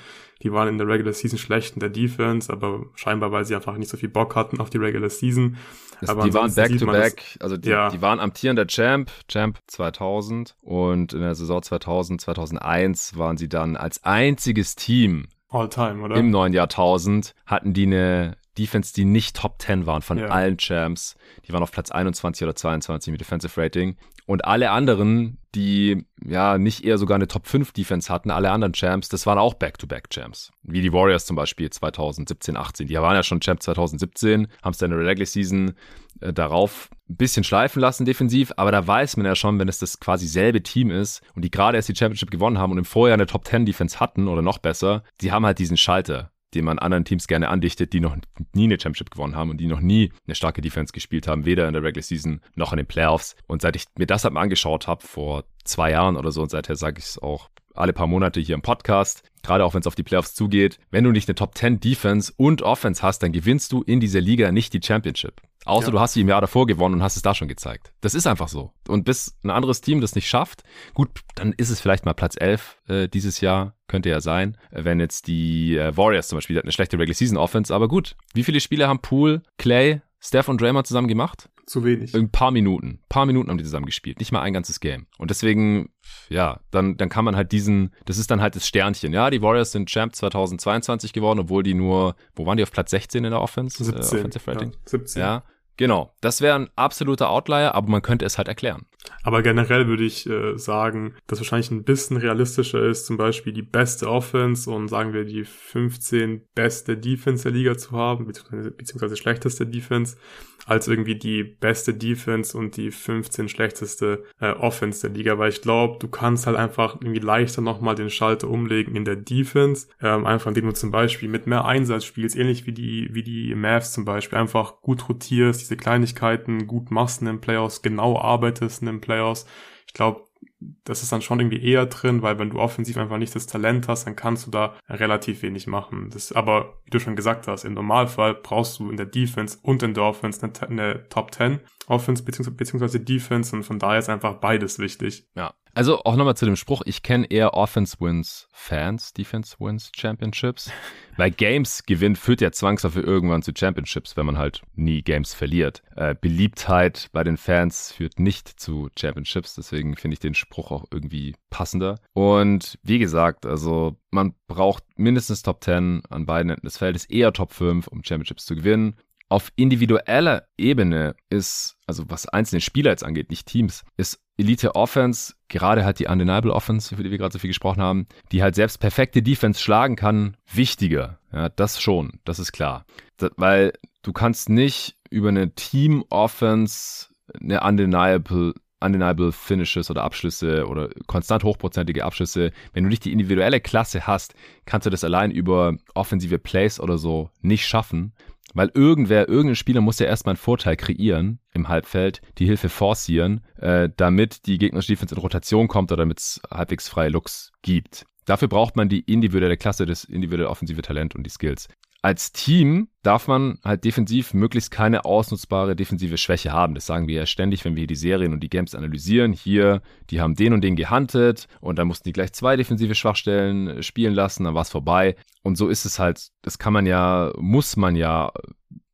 Die waren in der Regular Season schlecht in der Defense, aber scheinbar, weil sie einfach nicht so viel Bock hatten auf die Regular Season. Das, die waren back-to-back, -back, also die, ja. die waren amtierender Champ, Champ 2000 und in der Saison 2000, 2001 waren sie dann als einziges Team All time, oder? Im neuen Jahrtausend hatten die eine Defense, die nicht Top 10 waren von ja. allen Champs. Die waren auf Platz 21 oder 22 mit Defensive Rating. Und alle anderen, die ja nicht eher sogar eine Top 5 Defense hatten, alle anderen Champs, das waren auch Back-to-Back-Champs. Wie die Warriors zum Beispiel 2017, 18. Die waren ja schon Champ 2017, haben es dann in der Regular Season äh, darauf ein bisschen schleifen lassen defensiv, aber da weiß man ja schon, wenn es das quasi selbe Team ist und die gerade erst die Championship gewonnen haben und im Vorjahr eine Top 10 Defense hatten oder noch besser, die haben halt diesen Schalter den man anderen Teams gerne andichtet, die noch nie eine Championship gewonnen haben und die noch nie eine starke Defense gespielt haben, weder in der Regular Season noch in den Playoffs. Und seit ich mir das halt mal angeschaut habe, vor zwei Jahren oder so, und seither sage ich es auch alle paar Monate hier im Podcast, gerade auch wenn es auf die Playoffs zugeht, wenn du nicht eine Top 10 Defense und Offense hast, dann gewinnst du in dieser Liga nicht die Championship. Außer ja. du hast sie im Jahr davor gewonnen und hast es da schon gezeigt. Das ist einfach so. Und bis ein anderes Team das nicht schafft, gut, dann ist es vielleicht mal Platz 11 äh, dieses Jahr, könnte ja sein. Äh, wenn jetzt die äh, Warriors zum Beispiel, eine schlechte Regular Season Offense, aber gut. Wie viele Spiele haben Poole, Clay, Steph und Draymond zusammen gemacht? Zu wenig. Ein paar Minuten. Ein paar Minuten haben die zusammen gespielt. Nicht mal ein ganzes Game. Und deswegen, ja, dann, dann kann man halt diesen, das ist dann halt das Sternchen. Ja, die Warriors sind Champ 2022 geworden, obwohl die nur, wo waren die auf Platz 16 in der Offense? 17. Äh, Offensive Rating? Ja, 17. Ja, Genau, das wäre ein absoluter Outlier, aber man könnte es halt erklären. Aber generell würde ich äh, sagen, dass wahrscheinlich ein bisschen realistischer ist, zum Beispiel die beste Offense und sagen wir die 15 beste Defense der Liga zu haben, beziehungsweise, beziehungsweise schlechteste Defense, als irgendwie die beste Defense und die 15 schlechteste äh, Offense der Liga, weil ich glaube, du kannst halt einfach irgendwie leichter nochmal den Schalter umlegen in der Defense, ähm, einfach indem du zum Beispiel mit mehr Einsatz spielst, ähnlich wie die, wie die Mavs zum Beispiel, einfach gut rotierst, diese Kleinigkeiten gut machst in den Playoffs, genau arbeitest in den Playoffs. Ich glaube, das ist dann schon irgendwie eher drin, weil wenn du offensiv einfach nicht das Talent hast, dann kannst du da relativ wenig machen. Das, aber wie du schon gesagt hast, im Normalfall brauchst du in der Defense und in der Offense eine, eine Top 10 Offense beziehungsweise Defense und von daher ist einfach beides wichtig. Ja, also auch nochmal zu dem Spruch, ich kenne eher Offense wins Fans, Defense wins Championships. Weil Games gewinnt führt ja zwangsläufig irgendwann zu Championships, wenn man halt nie Games verliert. Äh, Beliebtheit bei den Fans führt nicht zu Championships, deswegen finde ich den Spruch auch irgendwie passender. Und wie gesagt, also man braucht mindestens Top 10 an beiden Enden des Feldes, eher Top 5, um Championships zu gewinnen. Auf individueller Ebene ist, also was einzelne Spieler jetzt angeht, nicht Teams, ist Elite Offense, gerade halt die Undeniable Offense, für die wir gerade so viel gesprochen haben, die halt selbst perfekte Defense schlagen kann, wichtiger. Ja, das schon, das ist klar. Das, weil du kannst nicht über eine Team Offense eine Undeniable undeniable Finishes oder Abschlüsse oder konstant hochprozentige Abschlüsse. Wenn du nicht die individuelle Klasse hast, kannst du das allein über offensive Plays oder so nicht schaffen. Weil irgendwer, irgendein Spieler muss ja erstmal einen Vorteil kreieren im Halbfeld, die Hilfe forcieren, äh, damit die gegnerische Defense in Rotation kommt oder damit es halbwegs freie Looks gibt. Dafür braucht man die individuelle Klasse, das individuelle offensive Talent und die Skills als Team darf man halt defensiv möglichst keine ausnutzbare defensive Schwäche haben. Das sagen wir ja ständig, wenn wir hier die Serien und die Games analysieren. Hier, die haben den und den gehuntet und dann mussten die gleich zwei defensive Schwachstellen spielen lassen, dann war es vorbei. Und so ist es halt, das kann man ja, muss man ja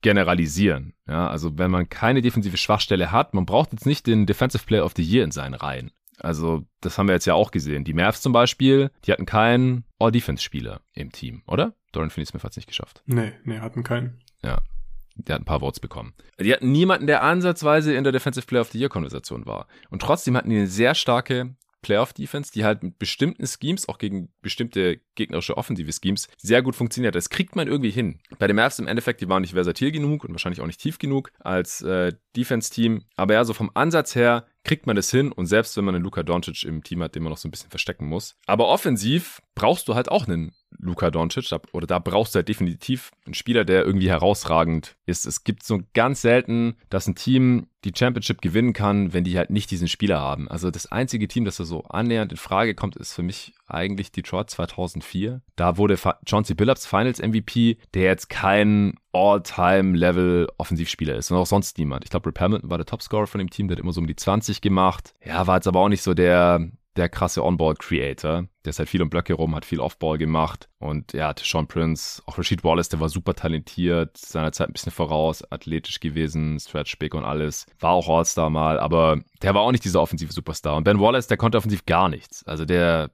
generalisieren. Ja, also wenn man keine defensive Schwachstelle hat, man braucht jetzt nicht den Defensive Player of the Year in seinen Reihen. Also, das haben wir jetzt ja auch gesehen. Die Mavs zum Beispiel, die hatten keinen All-Defense-Spieler im Team, oder? Dorian Finney-Smith hat es nicht geschafft. Nee, nee, hatten keinen. Ja. Der hat ein paar Votes bekommen. Die hatten niemanden, der ansatzweise in der Defensive Player of the Year-Konversation war. Und trotzdem hatten die eine sehr starke Playoff-Defense, die halt mit bestimmten Schemes, auch gegen bestimmte gegnerische offensive Schemes, sehr gut funktioniert. Das kriegt man irgendwie hin. Bei den Mavs im Endeffekt, die waren nicht versatil genug und wahrscheinlich auch nicht tief genug als äh, Defense-Team. Aber ja, so vom Ansatz her kriegt man das hin und selbst wenn man einen Luka Doncic im Team hat, den man noch so ein bisschen verstecken muss. Aber offensiv brauchst du halt auch einen Luka Doncic oder da brauchst du halt definitiv einen Spieler, der irgendwie herausragend ist. Es gibt so ganz selten, dass ein Team die Championship gewinnen kann, wenn die halt nicht diesen Spieler haben. Also das einzige Team, das da so annähernd in Frage kommt, ist für mich eigentlich Detroit 2004. Da wurde Chauncey Billups Finals MVP, der jetzt kein All-Time-Level Offensivspieler ist und auch sonst niemand. Ich glaube, Rip Hamilton war der Topscorer von dem Team, der hat immer so um die 20 gemacht. Ja, war jetzt aber auch nicht so der, der krasse On-Ball-Creator. Der ist halt viel um Blöcke rum, hat viel Off-Ball gemacht. Und ja, Sean Prince, auch Rashid Wallace, der war super talentiert, seiner Zeit ein bisschen voraus, athletisch gewesen, Stretch Big und alles. War auch All-Star mal, aber der war auch nicht dieser offensive Superstar. Und Ben Wallace, der konnte offensiv gar nichts. Also der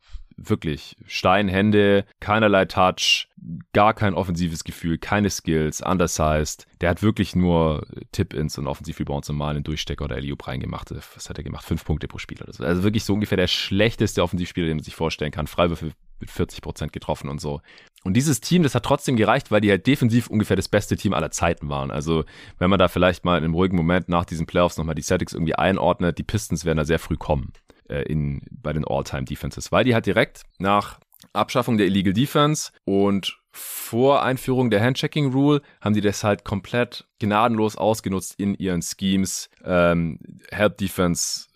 wirklich Steinhände, keinerlei Touch, gar kein offensives Gefühl, keine Skills, undersized. Der hat wirklich nur Tip-Ins und Offensiv-Rebounds normal in Durchstecker oder Eliup reingemacht. Was hat er gemacht? Fünf Punkte pro Spieler. Also wirklich so ungefähr der schlechteste Offensivspieler, den man sich vorstellen kann. Freiwürfe mit 40 Prozent getroffen und so. Und dieses Team, das hat trotzdem gereicht, weil die halt defensiv ungefähr das beste Team aller Zeiten waren. Also, wenn man da vielleicht mal in einem ruhigen Moment nach diesen Playoffs nochmal die Celtics irgendwie einordnet, die Pistons werden da sehr früh kommen äh, in, bei den All-Time-Defenses, weil die halt direkt nach Abschaffung der Illegal Defense und vor Einführung der Handchecking Rule haben die das halt komplett gnadenlos ausgenutzt in ihren Schemes. Ähm, Help Defense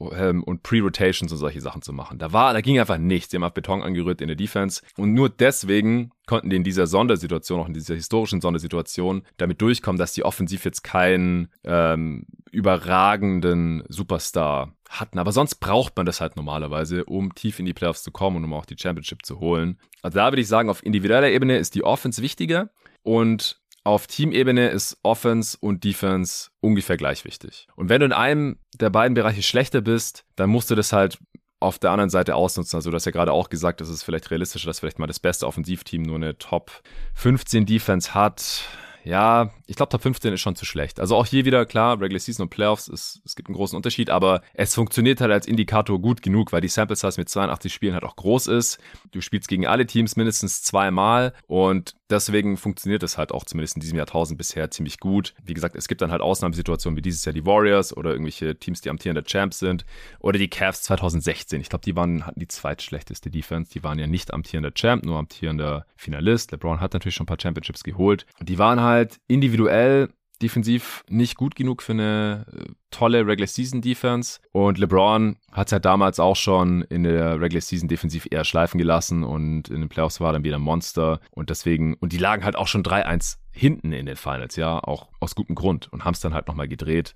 ähm, und Pre-Rotations und solche Sachen zu machen. Da war, da ging einfach nichts. Die haben auf Beton angerührt in der Defense. Und nur deswegen konnten die in dieser Sondersituation, auch in dieser historischen Sondersituation, damit durchkommen, dass die offensiv jetzt keinen ähm, überragenden Superstar hatten. Aber sonst braucht man das halt normalerweise, um tief in die Playoffs zu kommen und um auch die Championship zu holen. Also da würde ich sagen, auf individueller Ebene ist die Offense wichtiger. Und auf Teamebene ist Offense und Defense ungefähr gleich wichtig. Und wenn du in einem der beiden Bereiche schlechter bist, dann musst du das halt auf der anderen Seite ausnutzen. Also du hast ja gerade auch gesagt, es ist vielleicht realistischer, dass vielleicht mal das beste Offensivteam nur eine Top 15 Defense hat ja, ich glaube, Top 15 ist schon zu schlecht. Also auch hier wieder klar, Regular Season und Playoffs, ist, es gibt einen großen Unterschied, aber es funktioniert halt als Indikator gut genug, weil die Sample Size mit 82 Spielen halt auch groß ist. Du spielst gegen alle Teams mindestens zweimal und deswegen funktioniert es halt auch zumindest in diesem Jahrtausend bisher ziemlich gut. Wie gesagt, es gibt dann halt Ausnahmesituationen wie dieses Jahr die Warriors oder irgendwelche Teams, die amtierende Champs sind oder die Cavs 2016. Ich glaube, die waren hatten die zweitschlechteste Defense. Die waren ja nicht amtierender Champ, nur amtierender Finalist. LeBron hat natürlich schon ein paar Championships geholt und die waren halt individuell defensiv nicht gut genug für eine äh, tolle Regular Season Defense. Und LeBron hat es ja damals auch schon in der Regular Season defensiv eher schleifen gelassen und in den Playoffs war dann wieder ein Monster. Und deswegen, und die lagen halt auch schon 3-1 hinten in den Finals, ja, auch aus gutem Grund und haben es dann halt nochmal gedreht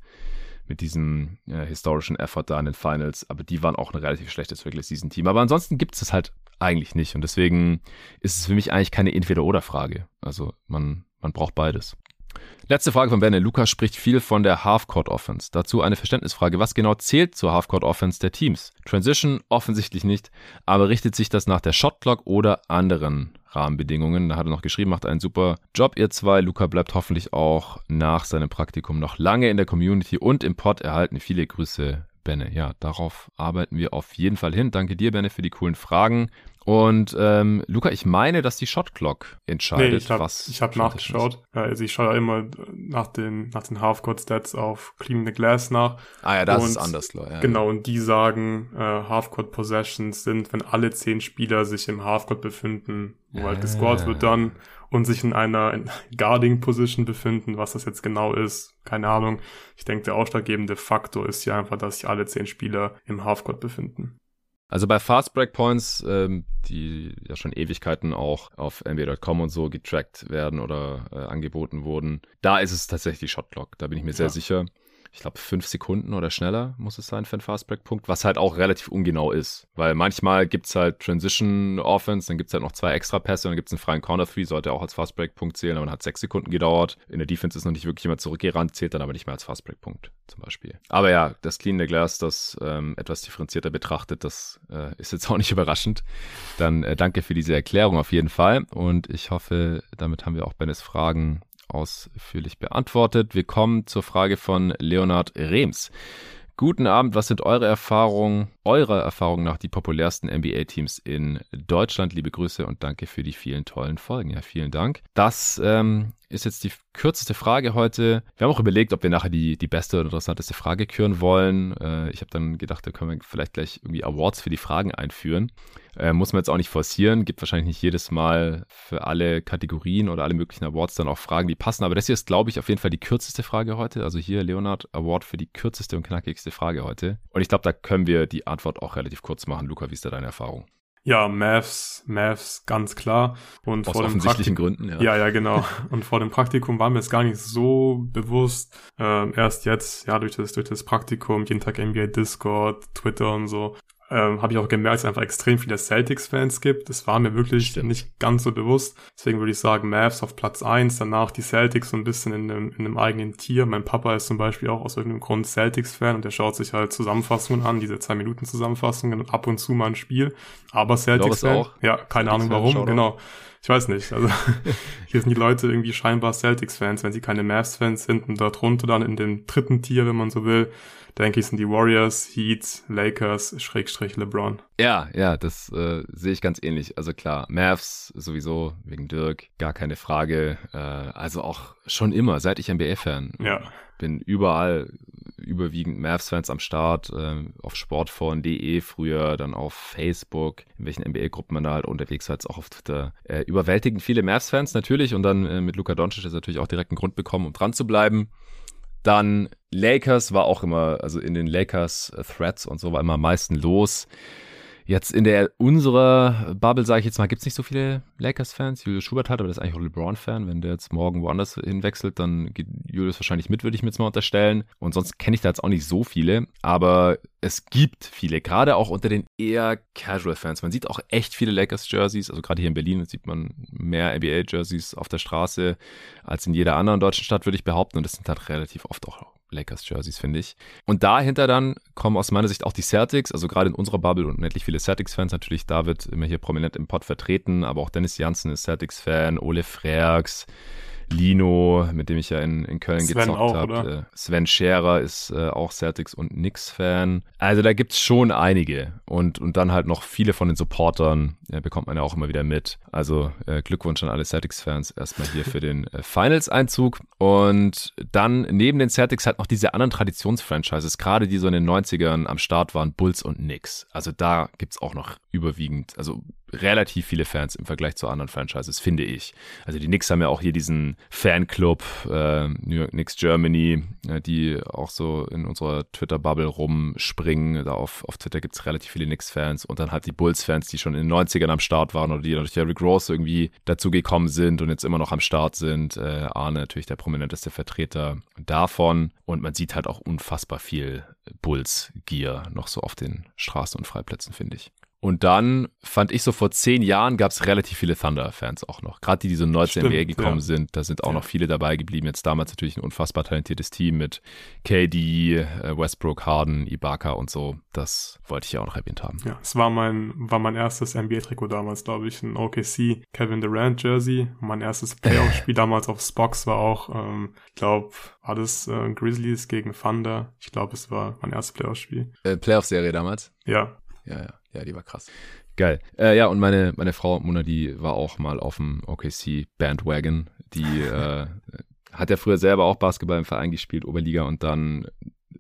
mit diesem äh, historischen Effort da in den Finals. Aber die waren auch ein relativ schlechtes Regular Season Team. Aber ansonsten gibt es das halt eigentlich nicht. Und deswegen ist es für mich eigentlich keine Entweder-Oder-Frage. Also man, man braucht beides. Letzte Frage von Benne. Lukas spricht viel von der Half-Court-Offense. Dazu eine Verständnisfrage. Was genau zählt zur Half-Court-Offense der Teams? Transition offensichtlich nicht, aber richtet sich das nach der Shot-Clock oder anderen Rahmenbedingungen? Da hat er noch geschrieben, macht einen super Job, ihr zwei. Luca bleibt hoffentlich auch nach seinem Praktikum noch lange in der Community und im Pod erhalten. Viele Grüße, Benne. Ja, darauf arbeiten wir auf jeden Fall hin. Danke dir, Benne, für die coolen Fragen. Und ähm, Luca, ich meine, dass die Shot Clock entscheidet, nee, ich hab, was. Ich habe nachgeschaut. Also ich schaue ja immer nach den nach den Halfcourt Stats auf Clean the Glass nach. Ah ja, das und, ist anders, klar. Ja, genau, und die sagen, äh, Halfcourt Possessions sind, wenn alle zehn Spieler sich im Halfcourt befinden, wo halt gescored wird dann und sich in einer Guarding Position befinden, was das jetzt genau ist, keine Ahnung. Ich denke, der ausschlaggebende Faktor ist ja einfach, dass sich alle zehn Spieler im Halfcourt befinden. Also bei Fast Break Points, ähm, die ja schon Ewigkeiten auch auf NBA.com und so getrackt werden oder äh, angeboten wurden, da ist es tatsächlich Shot Clock. Da bin ich mir sehr ja. sicher ich glaube, fünf Sekunden oder schneller muss es sein für einen Fastbreak-Punkt, was halt auch relativ ungenau ist. Weil manchmal gibt es halt Transition Offense, dann gibt es halt noch zwei extra Pässe und dann gibt es einen freien Corner Three, sollte auch als Fastbreak-Punkt zählen, aber dann hat sechs Sekunden gedauert. In der Defense ist noch nicht wirklich jemand zurückgerannt, zählt dann aber nicht mehr als Fastbreak-Punkt zum Beispiel. Aber ja, das Clean the Glass, das ähm, etwas differenzierter betrachtet, das äh, ist jetzt auch nicht überraschend. Dann äh, danke für diese Erklärung auf jeden Fall und ich hoffe, damit haben wir auch Bennes Fragen ausführlich beantwortet. Wir kommen zur Frage von Leonard Rems. Guten Abend, was sind eure Erfahrungen, eurer Erfahrung nach die populärsten NBA-Teams in Deutschland? Liebe Grüße und danke für die vielen tollen Folgen. Ja, vielen Dank. Das ähm, ist jetzt die kürzeste Frage heute. Wir haben auch überlegt, ob wir nachher die, die beste oder interessanteste Frage küren wollen. Äh, ich habe dann gedacht, da können wir vielleicht gleich irgendwie Awards für die Fragen einführen. Äh, muss man jetzt auch nicht forcieren. Gibt wahrscheinlich nicht jedes Mal für alle Kategorien oder alle möglichen Awards dann auch Fragen, die passen. Aber das hier ist, glaube ich, auf jeden Fall die kürzeste Frage heute. Also hier, Leonard, Award für die kürzeste und knackigste Frage heute. Und ich glaube, da können wir die Antwort auch relativ kurz machen. Luca, wie ist da deine Erfahrung? Ja, Mavs, Mavs, ganz klar. Und Aus vor offensichtlichen Gründen, ja. Ja, ja, genau. Und vor dem Praktikum war mir es gar nicht so bewusst. Ähm, erst jetzt, ja, durch das, durch das Praktikum, jeden Tag NBA Discord, Twitter und so, ähm, habe ich auch gemerkt, dass es einfach extrem viele Celtics-Fans gibt. Das war mir wirklich Stimmt. nicht ganz so bewusst. Deswegen würde ich sagen, Mavs auf Platz eins, danach die Celtics so ein bisschen in einem, in einem eigenen Tier. Mein Papa ist zum Beispiel auch aus irgendeinem Grund Celtics-Fan und der schaut sich halt Zusammenfassungen an, diese zwei Minuten Zusammenfassungen und ab und zu mal ein Spiel. Aber Celtics-Fan, ja, keine Ahnung warum, genau. Ich weiß nicht. Also hier sind die Leute irgendwie scheinbar Celtics-Fans, wenn sie keine Mavs-Fans sind und dort runter dann in dem dritten Tier, wenn man so will, denke ich, sind die Warriors, Heat, Lakers, Schrägstrich LeBron. Ja, ja, das äh, sehe ich ganz ähnlich. Also klar, Mavs sowieso wegen Dirk, gar keine Frage. Äh, also auch schon immer, seit ich NBA-Fan ja. bin, überall überwiegend Mavs-Fans am Start, äh, auf sportforen.de früher, dann auf Facebook, in welchen NBA-Gruppen man da halt unterwegs war, jetzt auch auf Twitter. Äh, überwältigend viele Mavs-Fans natürlich und dann äh, mit Luka Doncic ist natürlich auch direkt einen Grund bekommen, um dran zu bleiben. Dann Lakers war auch immer, also in den Lakers äh, Threads und so war immer am meisten los. Jetzt in der unserer Bubble, sage ich jetzt mal, gibt es nicht so viele Lakers-Fans. Julius Schubert hat, aber das ist eigentlich auch LeBron-Fan. Wenn der jetzt morgen woanders hinwechselt, dann geht Julius wahrscheinlich mit, würde ich mir jetzt mal unterstellen. Und sonst kenne ich da jetzt auch nicht so viele. Aber es gibt viele, gerade auch unter den eher Casual-Fans. Man sieht auch echt viele Lakers-Jerseys. Also gerade hier in Berlin sieht man mehr NBA-Jerseys auf der Straße als in jeder anderen deutschen Stadt, würde ich behaupten. Und das sind halt relativ oft auch Lakers-Jerseys, finde ich. Und dahinter dann kommen aus meiner Sicht auch die Celtics, also gerade in unserer Bubble und unendlich viele Celtics-Fans. Natürlich David immer hier prominent im Pod vertreten, aber auch Dennis Janssen ist Celtics-Fan, Ole Freaks, Lino, mit dem ich ja in, in Köln Sven gezockt habe. Äh, Sven Scherer ist äh, auch Celtics und Knicks-Fan. Also da gibt's schon einige. Und, und dann halt noch viele von den Supportern ja, bekommt man ja auch immer wieder mit. Also äh, Glückwunsch an alle Celtics-Fans erstmal hier für den äh, Finals-Einzug. Und dann neben den Celtics halt noch diese anderen Traditionsfranchises, gerade die so in den 90ern am Start waren, Bulls und Knicks. Also da gibt's auch noch überwiegend, also relativ viele Fans im Vergleich zu anderen Franchises, finde ich. Also die Knicks haben ja auch hier diesen Fanclub, äh, New York Knicks Germany, äh, die auch so in unserer Twitter-Bubble rumspringen. Da auf, auf Twitter gibt es relativ viele Knicks-Fans und dann halt die Bulls-Fans, die schon in den 90ern am Start waren oder die durch Derrick Rose irgendwie dazugekommen sind und jetzt immer noch am Start sind. Äh, Arne natürlich der prominenteste Vertreter davon und man sieht halt auch unfassbar viel Bulls-Gear noch so auf den Straßen und Freiplätzen, finde ich. Und dann fand ich so vor zehn Jahren gab es relativ viele Thunder-Fans auch noch. Gerade die, die so neu zur NBA gekommen ja. sind, da sind auch ja. noch viele dabei geblieben. Jetzt damals natürlich ein unfassbar talentiertes Team mit KD, äh, Westbrook, Harden, Ibaka und so. Das wollte ich ja auch noch erwähnt haben. Ja, es war mein, war mein erstes NBA-Trikot damals, glaube ich. Ein OKC Kevin Durant Jersey. Mein erstes Playoff-Spiel damals auf Spox war auch, ähm, ich glaube, war das äh, Grizzlies gegen Thunder. Ich glaube, es war mein erstes Playoff-Spiel. Äh, Playoff-Serie damals? Ja. Ja, ja. Ja, die war krass. Geil. Äh, ja, und meine, meine Frau Mona, die war auch mal auf dem OKC Bandwagon. Die äh, hat ja früher selber auch Basketball im Verein gespielt, Oberliga, und dann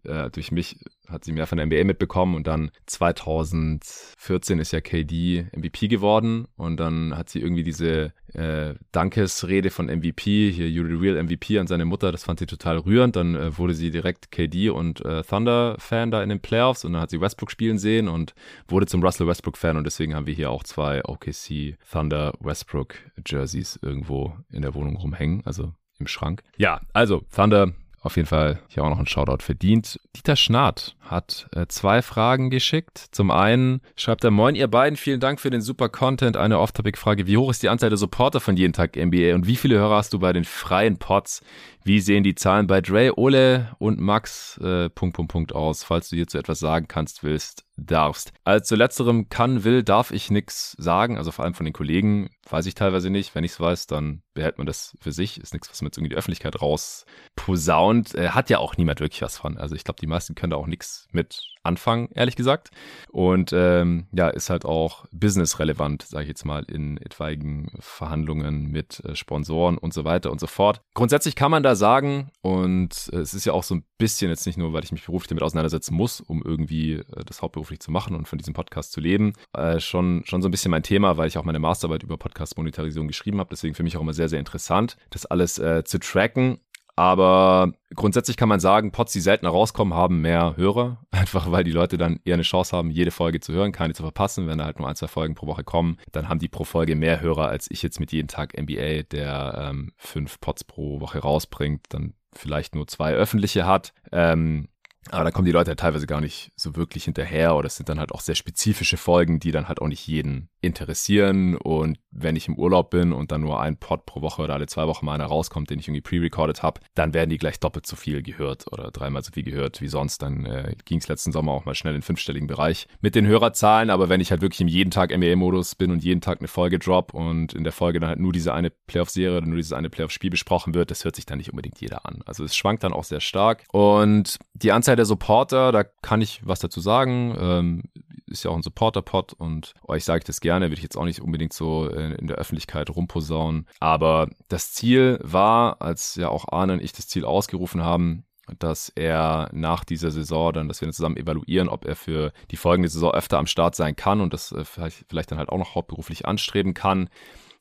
äh, durch mich hat sie mehr von der NBA mitbekommen und dann 2014 ist ja KD MVP geworden und dann hat sie irgendwie diese äh, Dankesrede von MVP, hier You're real MVP an seine Mutter, das fand sie total rührend. Dann äh, wurde sie direkt KD und äh, Thunder-Fan da in den Playoffs und dann hat sie Westbrook spielen sehen und wurde zum Russell Westbrook-Fan und deswegen haben wir hier auch zwei OKC Thunder Westbrook Jerseys irgendwo in der Wohnung rumhängen, also im Schrank. Ja, also Thunder auf jeden Fall hier auch noch ein Shoutout verdient. Dieter Schnarrt hat äh, zwei Fragen geschickt. Zum einen schreibt er, moin ihr beiden, vielen Dank für den super Content. Eine Off-Topic-Frage, wie hoch ist die Anzahl der Supporter von jeden Tag NBA und wie viele Hörer hast du bei den freien Pods? Wie sehen die Zahlen bei Dre, Ole und Max äh, Punkt, Punkt, Punkt aus? Falls du hierzu etwas sagen kannst, willst, darfst. Also zu letzterem kann, will, darf ich nichts sagen. Also vor allem von den Kollegen weiß ich teilweise nicht. Wenn ich es weiß, dann behält man das für sich. Ist nichts, was man jetzt irgendwie die Öffentlichkeit raus posaunt. Äh, hat ja auch niemand wirklich was von. Also ich glaube, die meisten können da auch nichts mit anfangen, ehrlich gesagt. Und ähm, ja, ist halt auch business-relevant, sage ich jetzt mal, in etwaigen Verhandlungen mit äh, Sponsoren und so weiter und so fort. Grundsätzlich kann man da sagen, und äh, es ist ja auch so ein bisschen jetzt nicht nur, weil ich mich beruflich damit auseinandersetzen muss, um irgendwie äh, das hauptberuflich zu machen und von diesem Podcast zu leben, äh, schon, schon so ein bisschen mein Thema, weil ich auch meine Masterarbeit über Podcast-Monetarisierung geschrieben habe. Deswegen für mich auch immer sehr, sehr interessant, das alles äh, zu tracken. Aber grundsätzlich kann man sagen, Pods, die seltener rauskommen, haben mehr Hörer. Einfach weil die Leute dann eher eine Chance haben, jede Folge zu hören, keine zu verpassen. Wenn da halt nur ein, zwei Folgen pro Woche kommen, dann haben die pro Folge mehr Hörer, als ich jetzt mit jedem Tag NBA, der ähm, fünf Pods pro Woche rausbringt, dann vielleicht nur zwei öffentliche hat. Ähm, aber da kommen die Leute halt teilweise gar nicht so wirklich hinterher oder es sind dann halt auch sehr spezifische Folgen, die dann halt auch nicht jeden interessieren. Und wenn ich im Urlaub bin und dann nur ein Pod pro Woche oder alle zwei Wochen mal einer rauskommt, den ich irgendwie pre-recorded habe, dann werden die gleich doppelt so viel gehört oder dreimal so viel gehört wie sonst. Dann äh, ging es letzten Sommer auch mal schnell in den fünfstelligen Bereich mit den Hörerzahlen. Aber wenn ich halt wirklich im jeden Tag NBA-Modus bin und jeden Tag eine Folge drop und in der Folge dann halt nur diese eine Playoff-Serie oder nur dieses eine Playoff-Spiel besprochen wird, das hört sich dann nicht unbedingt jeder an. Also es schwankt dann auch sehr stark. Und die Anzahl der Supporter, da kann ich was dazu sagen. Ähm, ist ja auch ein Supporter-Pod und euch sage ich das gerne, würde ich jetzt auch nicht unbedingt so in, in der Öffentlichkeit rumposaunen. Aber das Ziel war, als ja auch Arne und ich das Ziel ausgerufen haben, dass er nach dieser Saison dann, dass wir zusammen evaluieren, ob er für die folgende Saison öfter am Start sein kann und das äh, vielleicht, vielleicht dann halt auch noch hauptberuflich anstreben kann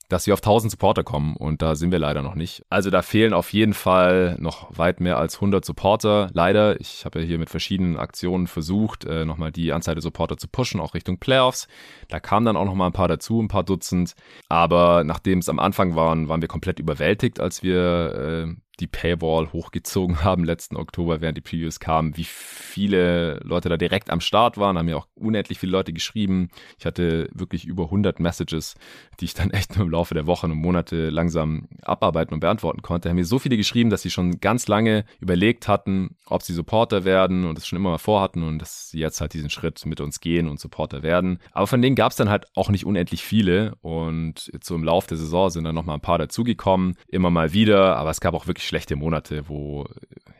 dass wir auf 1000 Supporter kommen und da sind wir leider noch nicht. Also da fehlen auf jeden Fall noch weit mehr als 100 Supporter. Leider, ich habe ja hier mit verschiedenen Aktionen versucht, äh, nochmal die Anzahl der Supporter zu pushen, auch Richtung Playoffs. Da kamen dann auch nochmal ein paar dazu, ein paar Dutzend. Aber nachdem es am Anfang waren, waren wir komplett überwältigt, als wir äh, die Paywall hochgezogen haben letzten Oktober, während die Previews kamen, wie viele Leute da direkt am Start waren, haben ja auch unendlich viele Leute geschrieben. Ich hatte wirklich über 100 Messages, die ich dann echt nur im Laufe der Wochen und Monate langsam abarbeiten und beantworten konnte. Haben mir so viele geschrieben, dass sie schon ganz lange überlegt hatten, ob sie Supporter werden und es schon immer mal vorhatten und dass sie jetzt halt diesen Schritt mit uns gehen und Supporter werden. Aber von denen gab es dann halt auch nicht unendlich viele und jetzt so im Laufe der Saison sind dann noch mal ein paar dazugekommen, immer mal wieder, aber es gab auch wirklich schlechte Monate, wo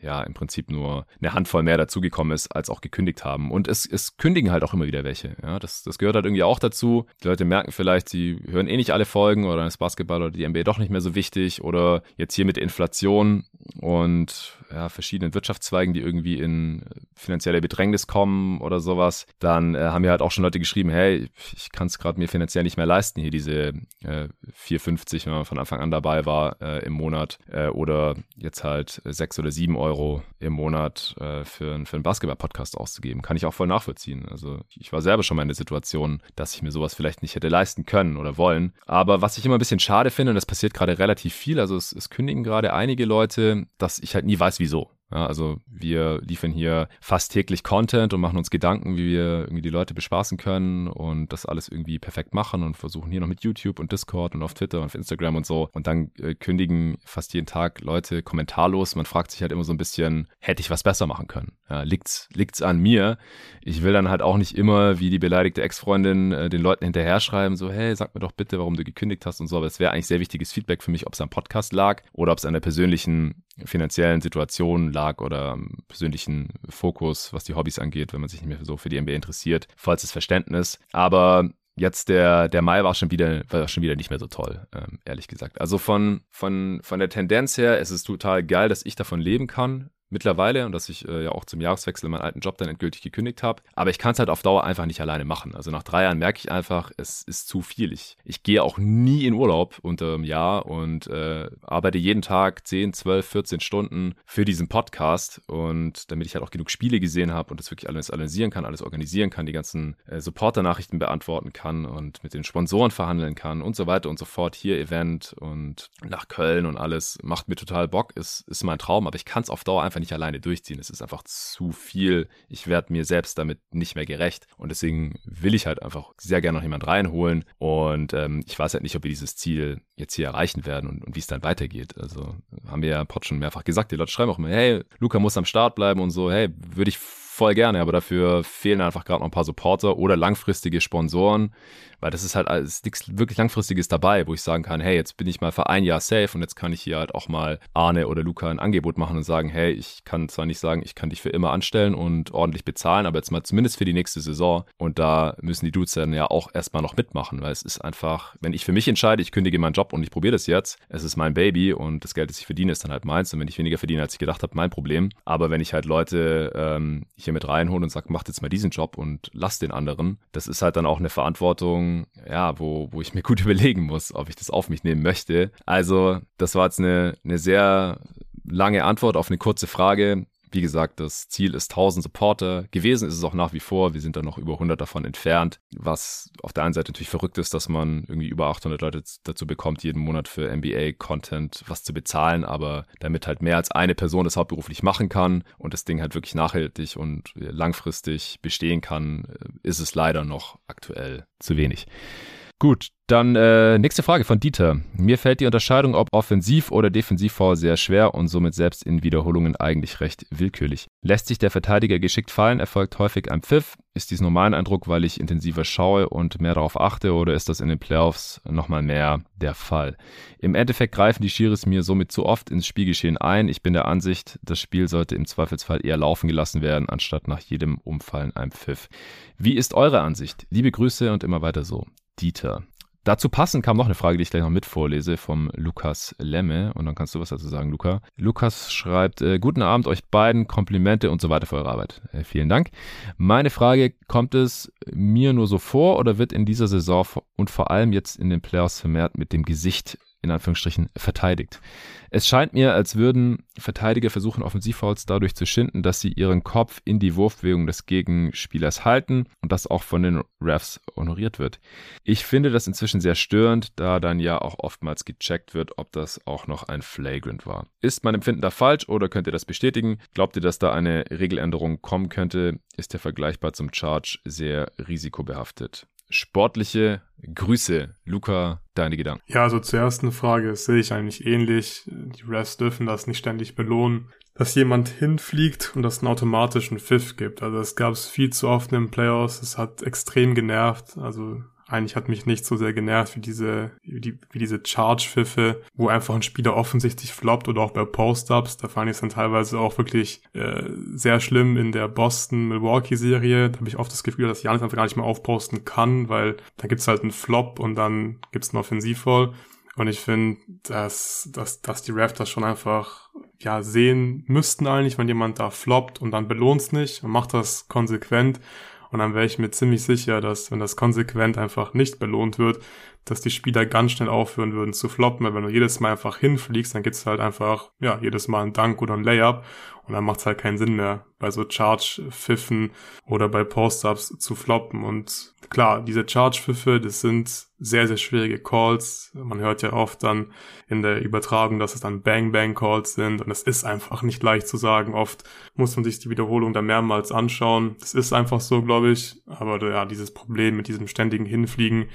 ja im Prinzip nur eine Handvoll mehr dazugekommen ist, als auch gekündigt haben. Und es, es kündigen halt auch immer wieder welche. Ja, das, das gehört halt irgendwie auch dazu. Die Leute merken vielleicht, sie hören eh nicht alle Folgen oder ist Basketball oder die NBA doch nicht mehr so wichtig oder jetzt hier mit Inflation und ja, verschiedenen Wirtschaftszweigen, die irgendwie in finanzielle Bedrängnis kommen oder sowas, dann äh, haben mir halt auch schon Leute geschrieben, hey, ich kann es gerade mir finanziell nicht mehr leisten, hier diese äh, 4,50, wenn man von Anfang an dabei war äh, im Monat äh, oder jetzt halt sechs oder sieben Euro im Monat äh, für, für einen Basketball-Podcast auszugeben. Kann ich auch voll nachvollziehen. Also ich war selber schon mal in der Situation, dass ich mir sowas vielleicht nicht hätte leisten können oder wollen. Aber was ich immer ein bisschen schade finde, und das passiert gerade relativ viel, also es, es kündigen gerade einige Leute, dass ich halt nie weiß, wieso. Ja, also wir liefern hier fast täglich Content und machen uns Gedanken, wie wir irgendwie die Leute bespaßen können und das alles irgendwie perfekt machen und versuchen hier noch mit YouTube und Discord und auf Twitter und auf Instagram und so. Und dann äh, kündigen fast jeden Tag Leute kommentarlos. Man fragt sich halt immer so ein bisschen, hätte ich was besser machen können? Ja, liegt's, liegt's an mir? Ich will dann halt auch nicht immer wie die beleidigte Ex-Freundin äh, den Leuten hinterher schreiben, so, hey, sag mir doch bitte, warum du gekündigt hast und so. Aber es wäre eigentlich sehr wichtiges Feedback für mich, ob es am Podcast lag oder ob es an der persönlichen finanziellen Situation lag oder persönlichen Fokus, was die Hobbys angeht, wenn man sich nicht mehr so für die NBA interessiert, falls Verständnis. Aber jetzt der, der Mai war schon wieder, war schon wieder nicht mehr so toll, ähm, ehrlich gesagt. Also von, von, von der Tendenz her, es ist total geil, dass ich davon leben kann, mittlerweile und dass ich äh, ja auch zum Jahreswechsel meinen alten Job dann endgültig gekündigt habe. Aber ich kann es halt auf Dauer einfach nicht alleine machen. Also nach drei Jahren merke ich einfach, es ist zu viel. Ich, ich gehe auch nie in Urlaub unter einem Jahr und äh, arbeite jeden Tag 10, 12, 14 Stunden für diesen Podcast und damit ich halt auch genug Spiele gesehen habe und das wirklich alles analysieren kann, alles organisieren kann, die ganzen äh, Supporter-Nachrichten beantworten kann und mit den Sponsoren verhandeln kann und so weiter und so fort. Hier Event und nach Köln und alles macht mir total Bock, ist, ist mein Traum, aber ich kann es auf Dauer einfach einfach nicht alleine durchziehen. Es ist einfach zu viel. Ich werde mir selbst damit nicht mehr gerecht. Und deswegen will ich halt einfach sehr gerne noch jemand reinholen. Und ähm, ich weiß halt nicht, ob wir dieses Ziel jetzt hier erreichen werden und, und wie es dann weitergeht. Also haben wir ja Pod schon mehrfach gesagt. Die Leute schreiben auch immer, hey, Luca muss am Start bleiben und so. Hey, würde ich voll gerne, aber dafür fehlen einfach gerade noch ein paar Supporter oder langfristige Sponsoren, weil das ist halt alles nichts wirklich langfristiges dabei, wo ich sagen kann, hey, jetzt bin ich mal für ein Jahr safe und jetzt kann ich hier halt auch mal Arne oder Luca ein Angebot machen und sagen, hey, ich kann zwar nicht sagen, ich kann dich für immer anstellen und ordentlich bezahlen, aber jetzt mal zumindest für die nächste Saison und da müssen die Dudes dann ja auch erstmal noch mitmachen, weil es ist einfach, wenn ich für mich entscheide, ich kündige meinen Job und ich probiere das jetzt, es ist mein Baby und das Geld, das ich verdiene, ist dann halt meins und wenn ich weniger verdiene, als ich gedacht habe, mein Problem. Aber wenn ich halt Leute ähm, hier mit reinhole und sage, macht jetzt mal diesen Job und lass den anderen, das ist halt dann auch eine Verantwortung, ja, wo, wo ich mir gut überlegen muss, ob ich das auf mich nehmen möchte. Also, das war jetzt eine, eine sehr lange Antwort auf eine kurze Frage. Wie gesagt, das Ziel ist 1000 Supporter. Gewesen ist es auch nach wie vor. Wir sind da noch über 100 davon entfernt. Was auf der einen Seite natürlich verrückt ist, dass man irgendwie über 800 Leute dazu bekommt, jeden Monat für NBA-Content was zu bezahlen. Aber damit halt mehr als eine Person das hauptberuflich machen kann und das Ding halt wirklich nachhaltig und langfristig bestehen kann, ist es leider noch aktuell zu wenig. Gut, dann äh, nächste Frage von Dieter. Mir fällt die Unterscheidung ob Offensiv- oder Defensivfoul sehr schwer und somit selbst in Wiederholungen eigentlich recht willkürlich. Lässt sich der Verteidiger geschickt fallen, erfolgt häufig ein Pfiff. Ist dies nur mein Eindruck, weil ich intensiver schaue und mehr darauf achte oder ist das in den Playoffs nochmal mehr der Fall? Im Endeffekt greifen die Schiris mir somit zu oft ins Spielgeschehen ein. Ich bin der Ansicht, das Spiel sollte im Zweifelsfall eher laufen gelassen werden, anstatt nach jedem Umfallen ein Pfiff. Wie ist eure Ansicht? Liebe Grüße und immer weiter so. Dieter. Dazu passend kam noch eine Frage, die ich gleich noch mit vorlese, vom Lukas Lemme. Und dann kannst du was dazu sagen, Luca. Lukas schreibt, äh, guten Abend euch beiden, Komplimente und so weiter für eure Arbeit. Äh, vielen Dank. Meine Frage, kommt es mir nur so vor oder wird in dieser Saison und vor allem jetzt in den Playoffs vermehrt mit dem Gesicht in Anführungsstrichen verteidigt. Es scheint mir, als würden Verteidiger versuchen, Offensivfouls dadurch zu schinden, dass sie ihren Kopf in die Wurfbewegung des Gegenspielers halten und das auch von den Refs honoriert wird. Ich finde das inzwischen sehr störend, da dann ja auch oftmals gecheckt wird, ob das auch noch ein Flagrant war. Ist mein Empfinden da falsch oder könnt ihr das bestätigen? Glaubt ihr, dass da eine Regeländerung kommen könnte? Ist der vergleichbar zum Charge sehr risikobehaftet? Sportliche Grüße. Luca, deine Gedanken. Ja, also zur ersten Frage sehe ich eigentlich ähnlich. Die Refs dürfen das nicht ständig belohnen, dass jemand hinfliegt und das einen automatischen Pfiff gibt. Also es gab es viel zu oft in den Playoffs. Es hat extrem genervt. Also eigentlich hat mich nicht so sehr genervt wie diese, wie, die, wie diese Charge-Pfiffe, wo einfach ein Spieler offensichtlich floppt oder auch bei Post-Ups. Da fand ich es dann teilweise auch wirklich äh, sehr schlimm in der Boston-Milwaukee-Serie. Da habe ich oft das Gefühl, dass Janis einfach gar nicht mehr aufposten kann, weil da gibt's halt einen Flop und dann gibt's einen Offensivfall. Und ich finde, dass, dass, dass die das schon einfach ja sehen müssten eigentlich, wenn jemand da floppt und dann belohnt's nicht und macht das konsequent. Und dann wäre ich mir ziemlich sicher, dass wenn das konsequent einfach nicht belohnt wird, dass die Spieler ganz schnell aufhören würden zu floppen, weil wenn du jedes Mal einfach hinfliegst, dann gibt's halt einfach, ja, jedes Mal einen Dank oder einen Layup und dann macht's halt keinen Sinn mehr, bei so Charge-Pfiffen oder bei Post-Ups zu floppen und klar, diese Charge-Pfiffe, das sind sehr, sehr schwierige Calls. Man hört ja oft dann in der Übertragung, dass es dann Bang-Bang-Calls sind und es ist einfach nicht leicht zu sagen. Oft muss man sich die Wiederholung da mehrmals anschauen. Das ist einfach so, glaube ich. Aber ja, dieses Problem mit diesem ständigen Hinfliegen,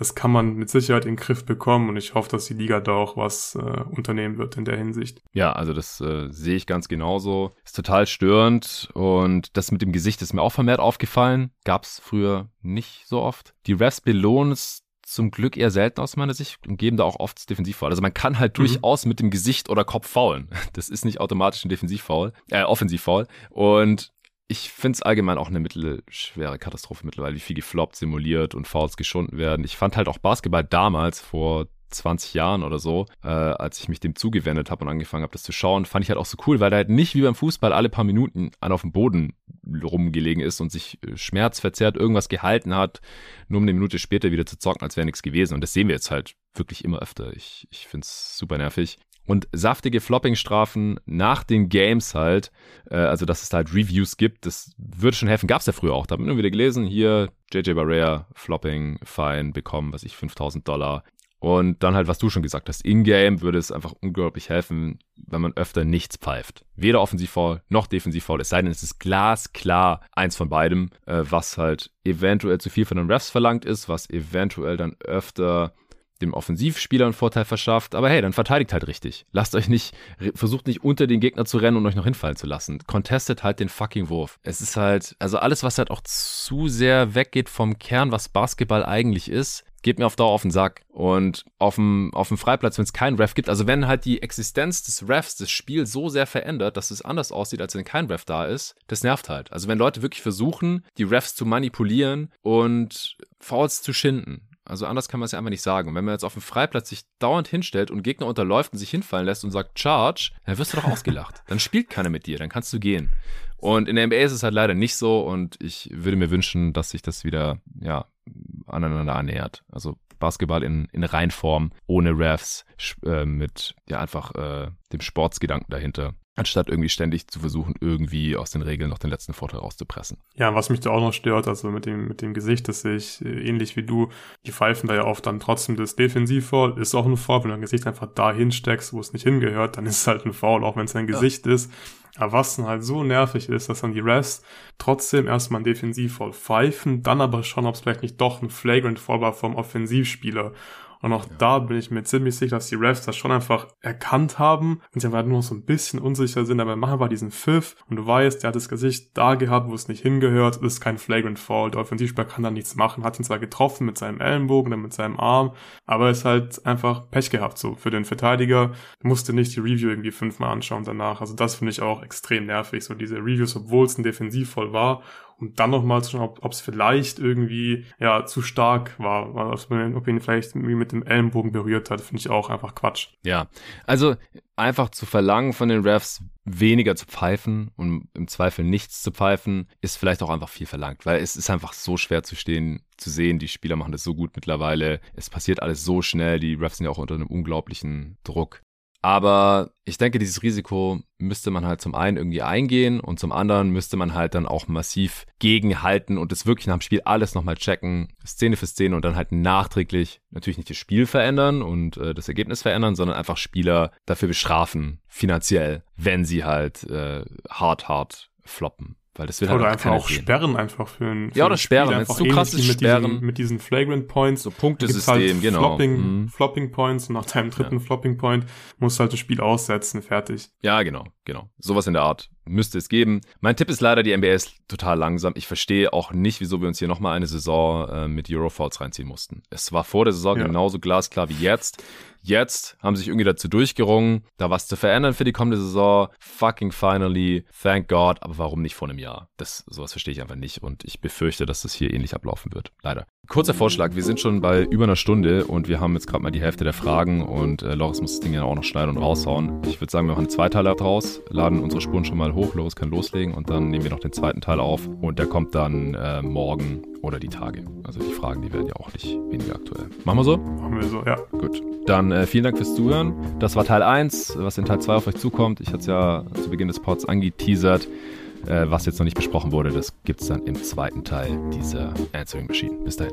das kann man mit Sicherheit in den Griff bekommen und ich hoffe, dass die Liga da auch was äh, unternehmen wird in der Hinsicht. Ja, also das äh, sehe ich ganz genauso. Ist total störend und das mit dem Gesicht ist mir auch vermehrt aufgefallen. Gab es früher nicht so oft. Die Refs belohnen es zum Glück eher selten aus meiner Sicht und geben da auch oft Defensivfoul. Also man kann halt mhm. durchaus mit dem Gesicht oder Kopf faulen. Das ist nicht automatisch ein Defensivfoul, äh, Offensivfoul. Und ich finde es allgemein auch eine mittelschwere Katastrophe mittlerweile, wie viel gefloppt, simuliert und Fouls geschunden werden. Ich fand halt auch Basketball damals vor 20 Jahren oder so, äh, als ich mich dem zugewendet habe und angefangen habe, das zu schauen, fand ich halt auch so cool, weil da halt nicht wie beim Fußball alle paar Minuten einer auf dem Boden rumgelegen ist und sich äh, schmerzverzerrt irgendwas gehalten hat, nur um eine Minute später wieder zu zocken, als wäre nichts gewesen. Und das sehen wir jetzt halt wirklich immer öfter. Ich, ich finde es super nervig und saftige Flopping-Strafen nach den Games halt, äh, also dass es da halt Reviews gibt, das würde schon helfen. Gab es ja früher auch. Da haben wir wieder gelesen, hier JJ Barrea, Flopping, Fine, bekommen, was ich, 5000 Dollar. Und dann halt, was du schon gesagt hast, in-game würde es einfach unglaublich helfen, wenn man öfter nichts pfeift. Weder Offensivfoul noch Defensivfoul, es sei denn, es ist glasklar eins von beidem, äh, was halt eventuell zu viel von den Refs verlangt ist, was eventuell dann öfter dem Offensivspieler einen Vorteil verschafft. Aber hey, dann verteidigt halt richtig. Lasst euch nicht, versucht nicht unter den Gegner zu rennen und euch noch hinfallen zu lassen. Contestet halt den fucking Wurf. Es ist halt, also alles, was halt auch zu sehr weggeht vom Kern, was Basketball eigentlich ist, geht mir auf Dauer auf den Sack. Und auf dem, auf dem Freiplatz, wenn es keinen Ref gibt, also wenn halt die Existenz des Refs das Spiel so sehr verändert, dass es anders aussieht, als wenn kein Ref da ist, das nervt halt. Also wenn Leute wirklich versuchen, die Refs zu manipulieren und Fouls zu schinden, also anders kann man es ja einfach nicht sagen. Und wenn man jetzt auf dem Freiplatz sich dauernd hinstellt und Gegner unterläuft und sich hinfallen lässt und sagt Charge, dann wirst du doch ausgelacht. Dann spielt keiner mit dir, dann kannst du gehen. Und in der NBA ist es halt leider nicht so und ich würde mir wünschen, dass sich das wieder, ja, aneinander annähert. Also Basketball in, in Reinform, ohne Refs, äh, mit ja einfach äh, dem Sportsgedanken dahinter anstatt irgendwie ständig zu versuchen, irgendwie aus den Regeln noch den letzten Vorteil rauszupressen. Ja, was mich da auch noch stört, also mit dem, mit dem Gesicht, das sehe ich äh, ähnlich wie du, die pfeifen da ja oft dann trotzdem das Defensivfoul, ist auch ein Foul, wenn du dein Gesicht einfach da hinsteckst, wo es nicht hingehört, dann ist es halt ein Foul, auch wenn es dein ja. Gesicht ist. Aber was dann halt so nervig ist, dass dann die Refs trotzdem erstmal ein Defensivfoul pfeifen, dann aber schon, ob es vielleicht nicht doch ein Flagrant Foul war vom Offensivspieler. Und auch ja. da bin ich mir ziemlich sicher, dass die Refs das schon einfach erkannt haben und sie einfach nur noch so ein bisschen unsicher sind, aber machen wir diesen Pfiff und du weißt, der hat das Gesicht da gehabt, wo es nicht hingehört, ist kein Flagrant Fall. Der Offensivspieler kann da nichts machen, hat ihn zwar getroffen mit seinem Ellenbogen, dann mit seinem Arm, aber ist halt einfach Pech gehabt so. Für den Verteidiger musste nicht die Review irgendwie fünfmal anschauen danach. Also das finde ich auch extrem nervig, so diese Reviews, obwohl es ein Defensivvoll war und dann nochmal zu schauen, ob es vielleicht irgendwie ja zu stark war, ob, man, ob ihn vielleicht irgendwie mit dem Ellenbogen berührt hat, finde ich auch einfach Quatsch. Ja, also einfach zu verlangen von den Refs, weniger zu pfeifen und im Zweifel nichts zu pfeifen, ist vielleicht auch einfach viel verlangt, weil es ist einfach so schwer zu stehen, zu sehen, die Spieler machen das so gut mittlerweile, es passiert alles so schnell, die Refs sind ja auch unter einem unglaublichen Druck. Aber ich denke, dieses Risiko müsste man halt zum einen irgendwie eingehen und zum anderen müsste man halt dann auch massiv gegenhalten und es wirklich nach dem Spiel alles nochmal checken, Szene für Szene und dann halt nachträglich natürlich nicht das Spiel verändern und äh, das Ergebnis verändern, sondern einfach Spieler dafür bestrafen, finanziell, wenn sie halt äh, hart, hart floppen. Weil das will oder halt einfach auch sehen. sperren einfach für ein für Ja, oder sperren, wenn es zu krass ist, sperren. Diesen, mit diesen Flagrant Points. So Punktesystem, halt genau. Flopping, mhm. Flopping Points und nach deinem dritten ja. Flopping Point musst du halt das Spiel aussetzen, fertig. Ja, genau, genau. Sowas in der Art müsste es geben. Mein Tipp ist leider, die NBA ist total langsam. Ich verstehe auch nicht, wieso wir uns hier nochmal eine Saison äh, mit Eurofouls reinziehen mussten. Es war vor der Saison ja. genauso glasklar wie jetzt. Jetzt haben sich irgendwie dazu durchgerungen, da was zu verändern für die kommende Saison. Fucking finally, thank God. Aber warum nicht vor einem Jahr? Das, sowas verstehe ich einfach nicht und ich befürchte, dass das hier ähnlich ablaufen wird. Leider. Kurzer Vorschlag, wir sind schon bei über einer Stunde und wir haben jetzt gerade mal die Hälfte der Fragen und äh, Loris muss das Ding ja auch noch schneiden und raushauen. Ich würde sagen, wir machen einen Zweiteiler draus, laden unsere Spuren schon mal hoch, Loris kann loslegen und dann nehmen wir noch den zweiten Teil auf und der kommt dann äh, morgen oder die Tage. Also die Fragen, die werden ja auch nicht weniger aktuell. Machen wir so? Machen wir so, ja. Gut. Dann äh, vielen Dank fürs Zuhören. Das war Teil 1, was in Teil 2 auf euch zukommt. Ich hatte es ja zu Beginn des Pods angeteasert. Äh, was jetzt noch nicht besprochen wurde, das gibt es dann im zweiten Teil dieser Answering Machine. Bis dahin.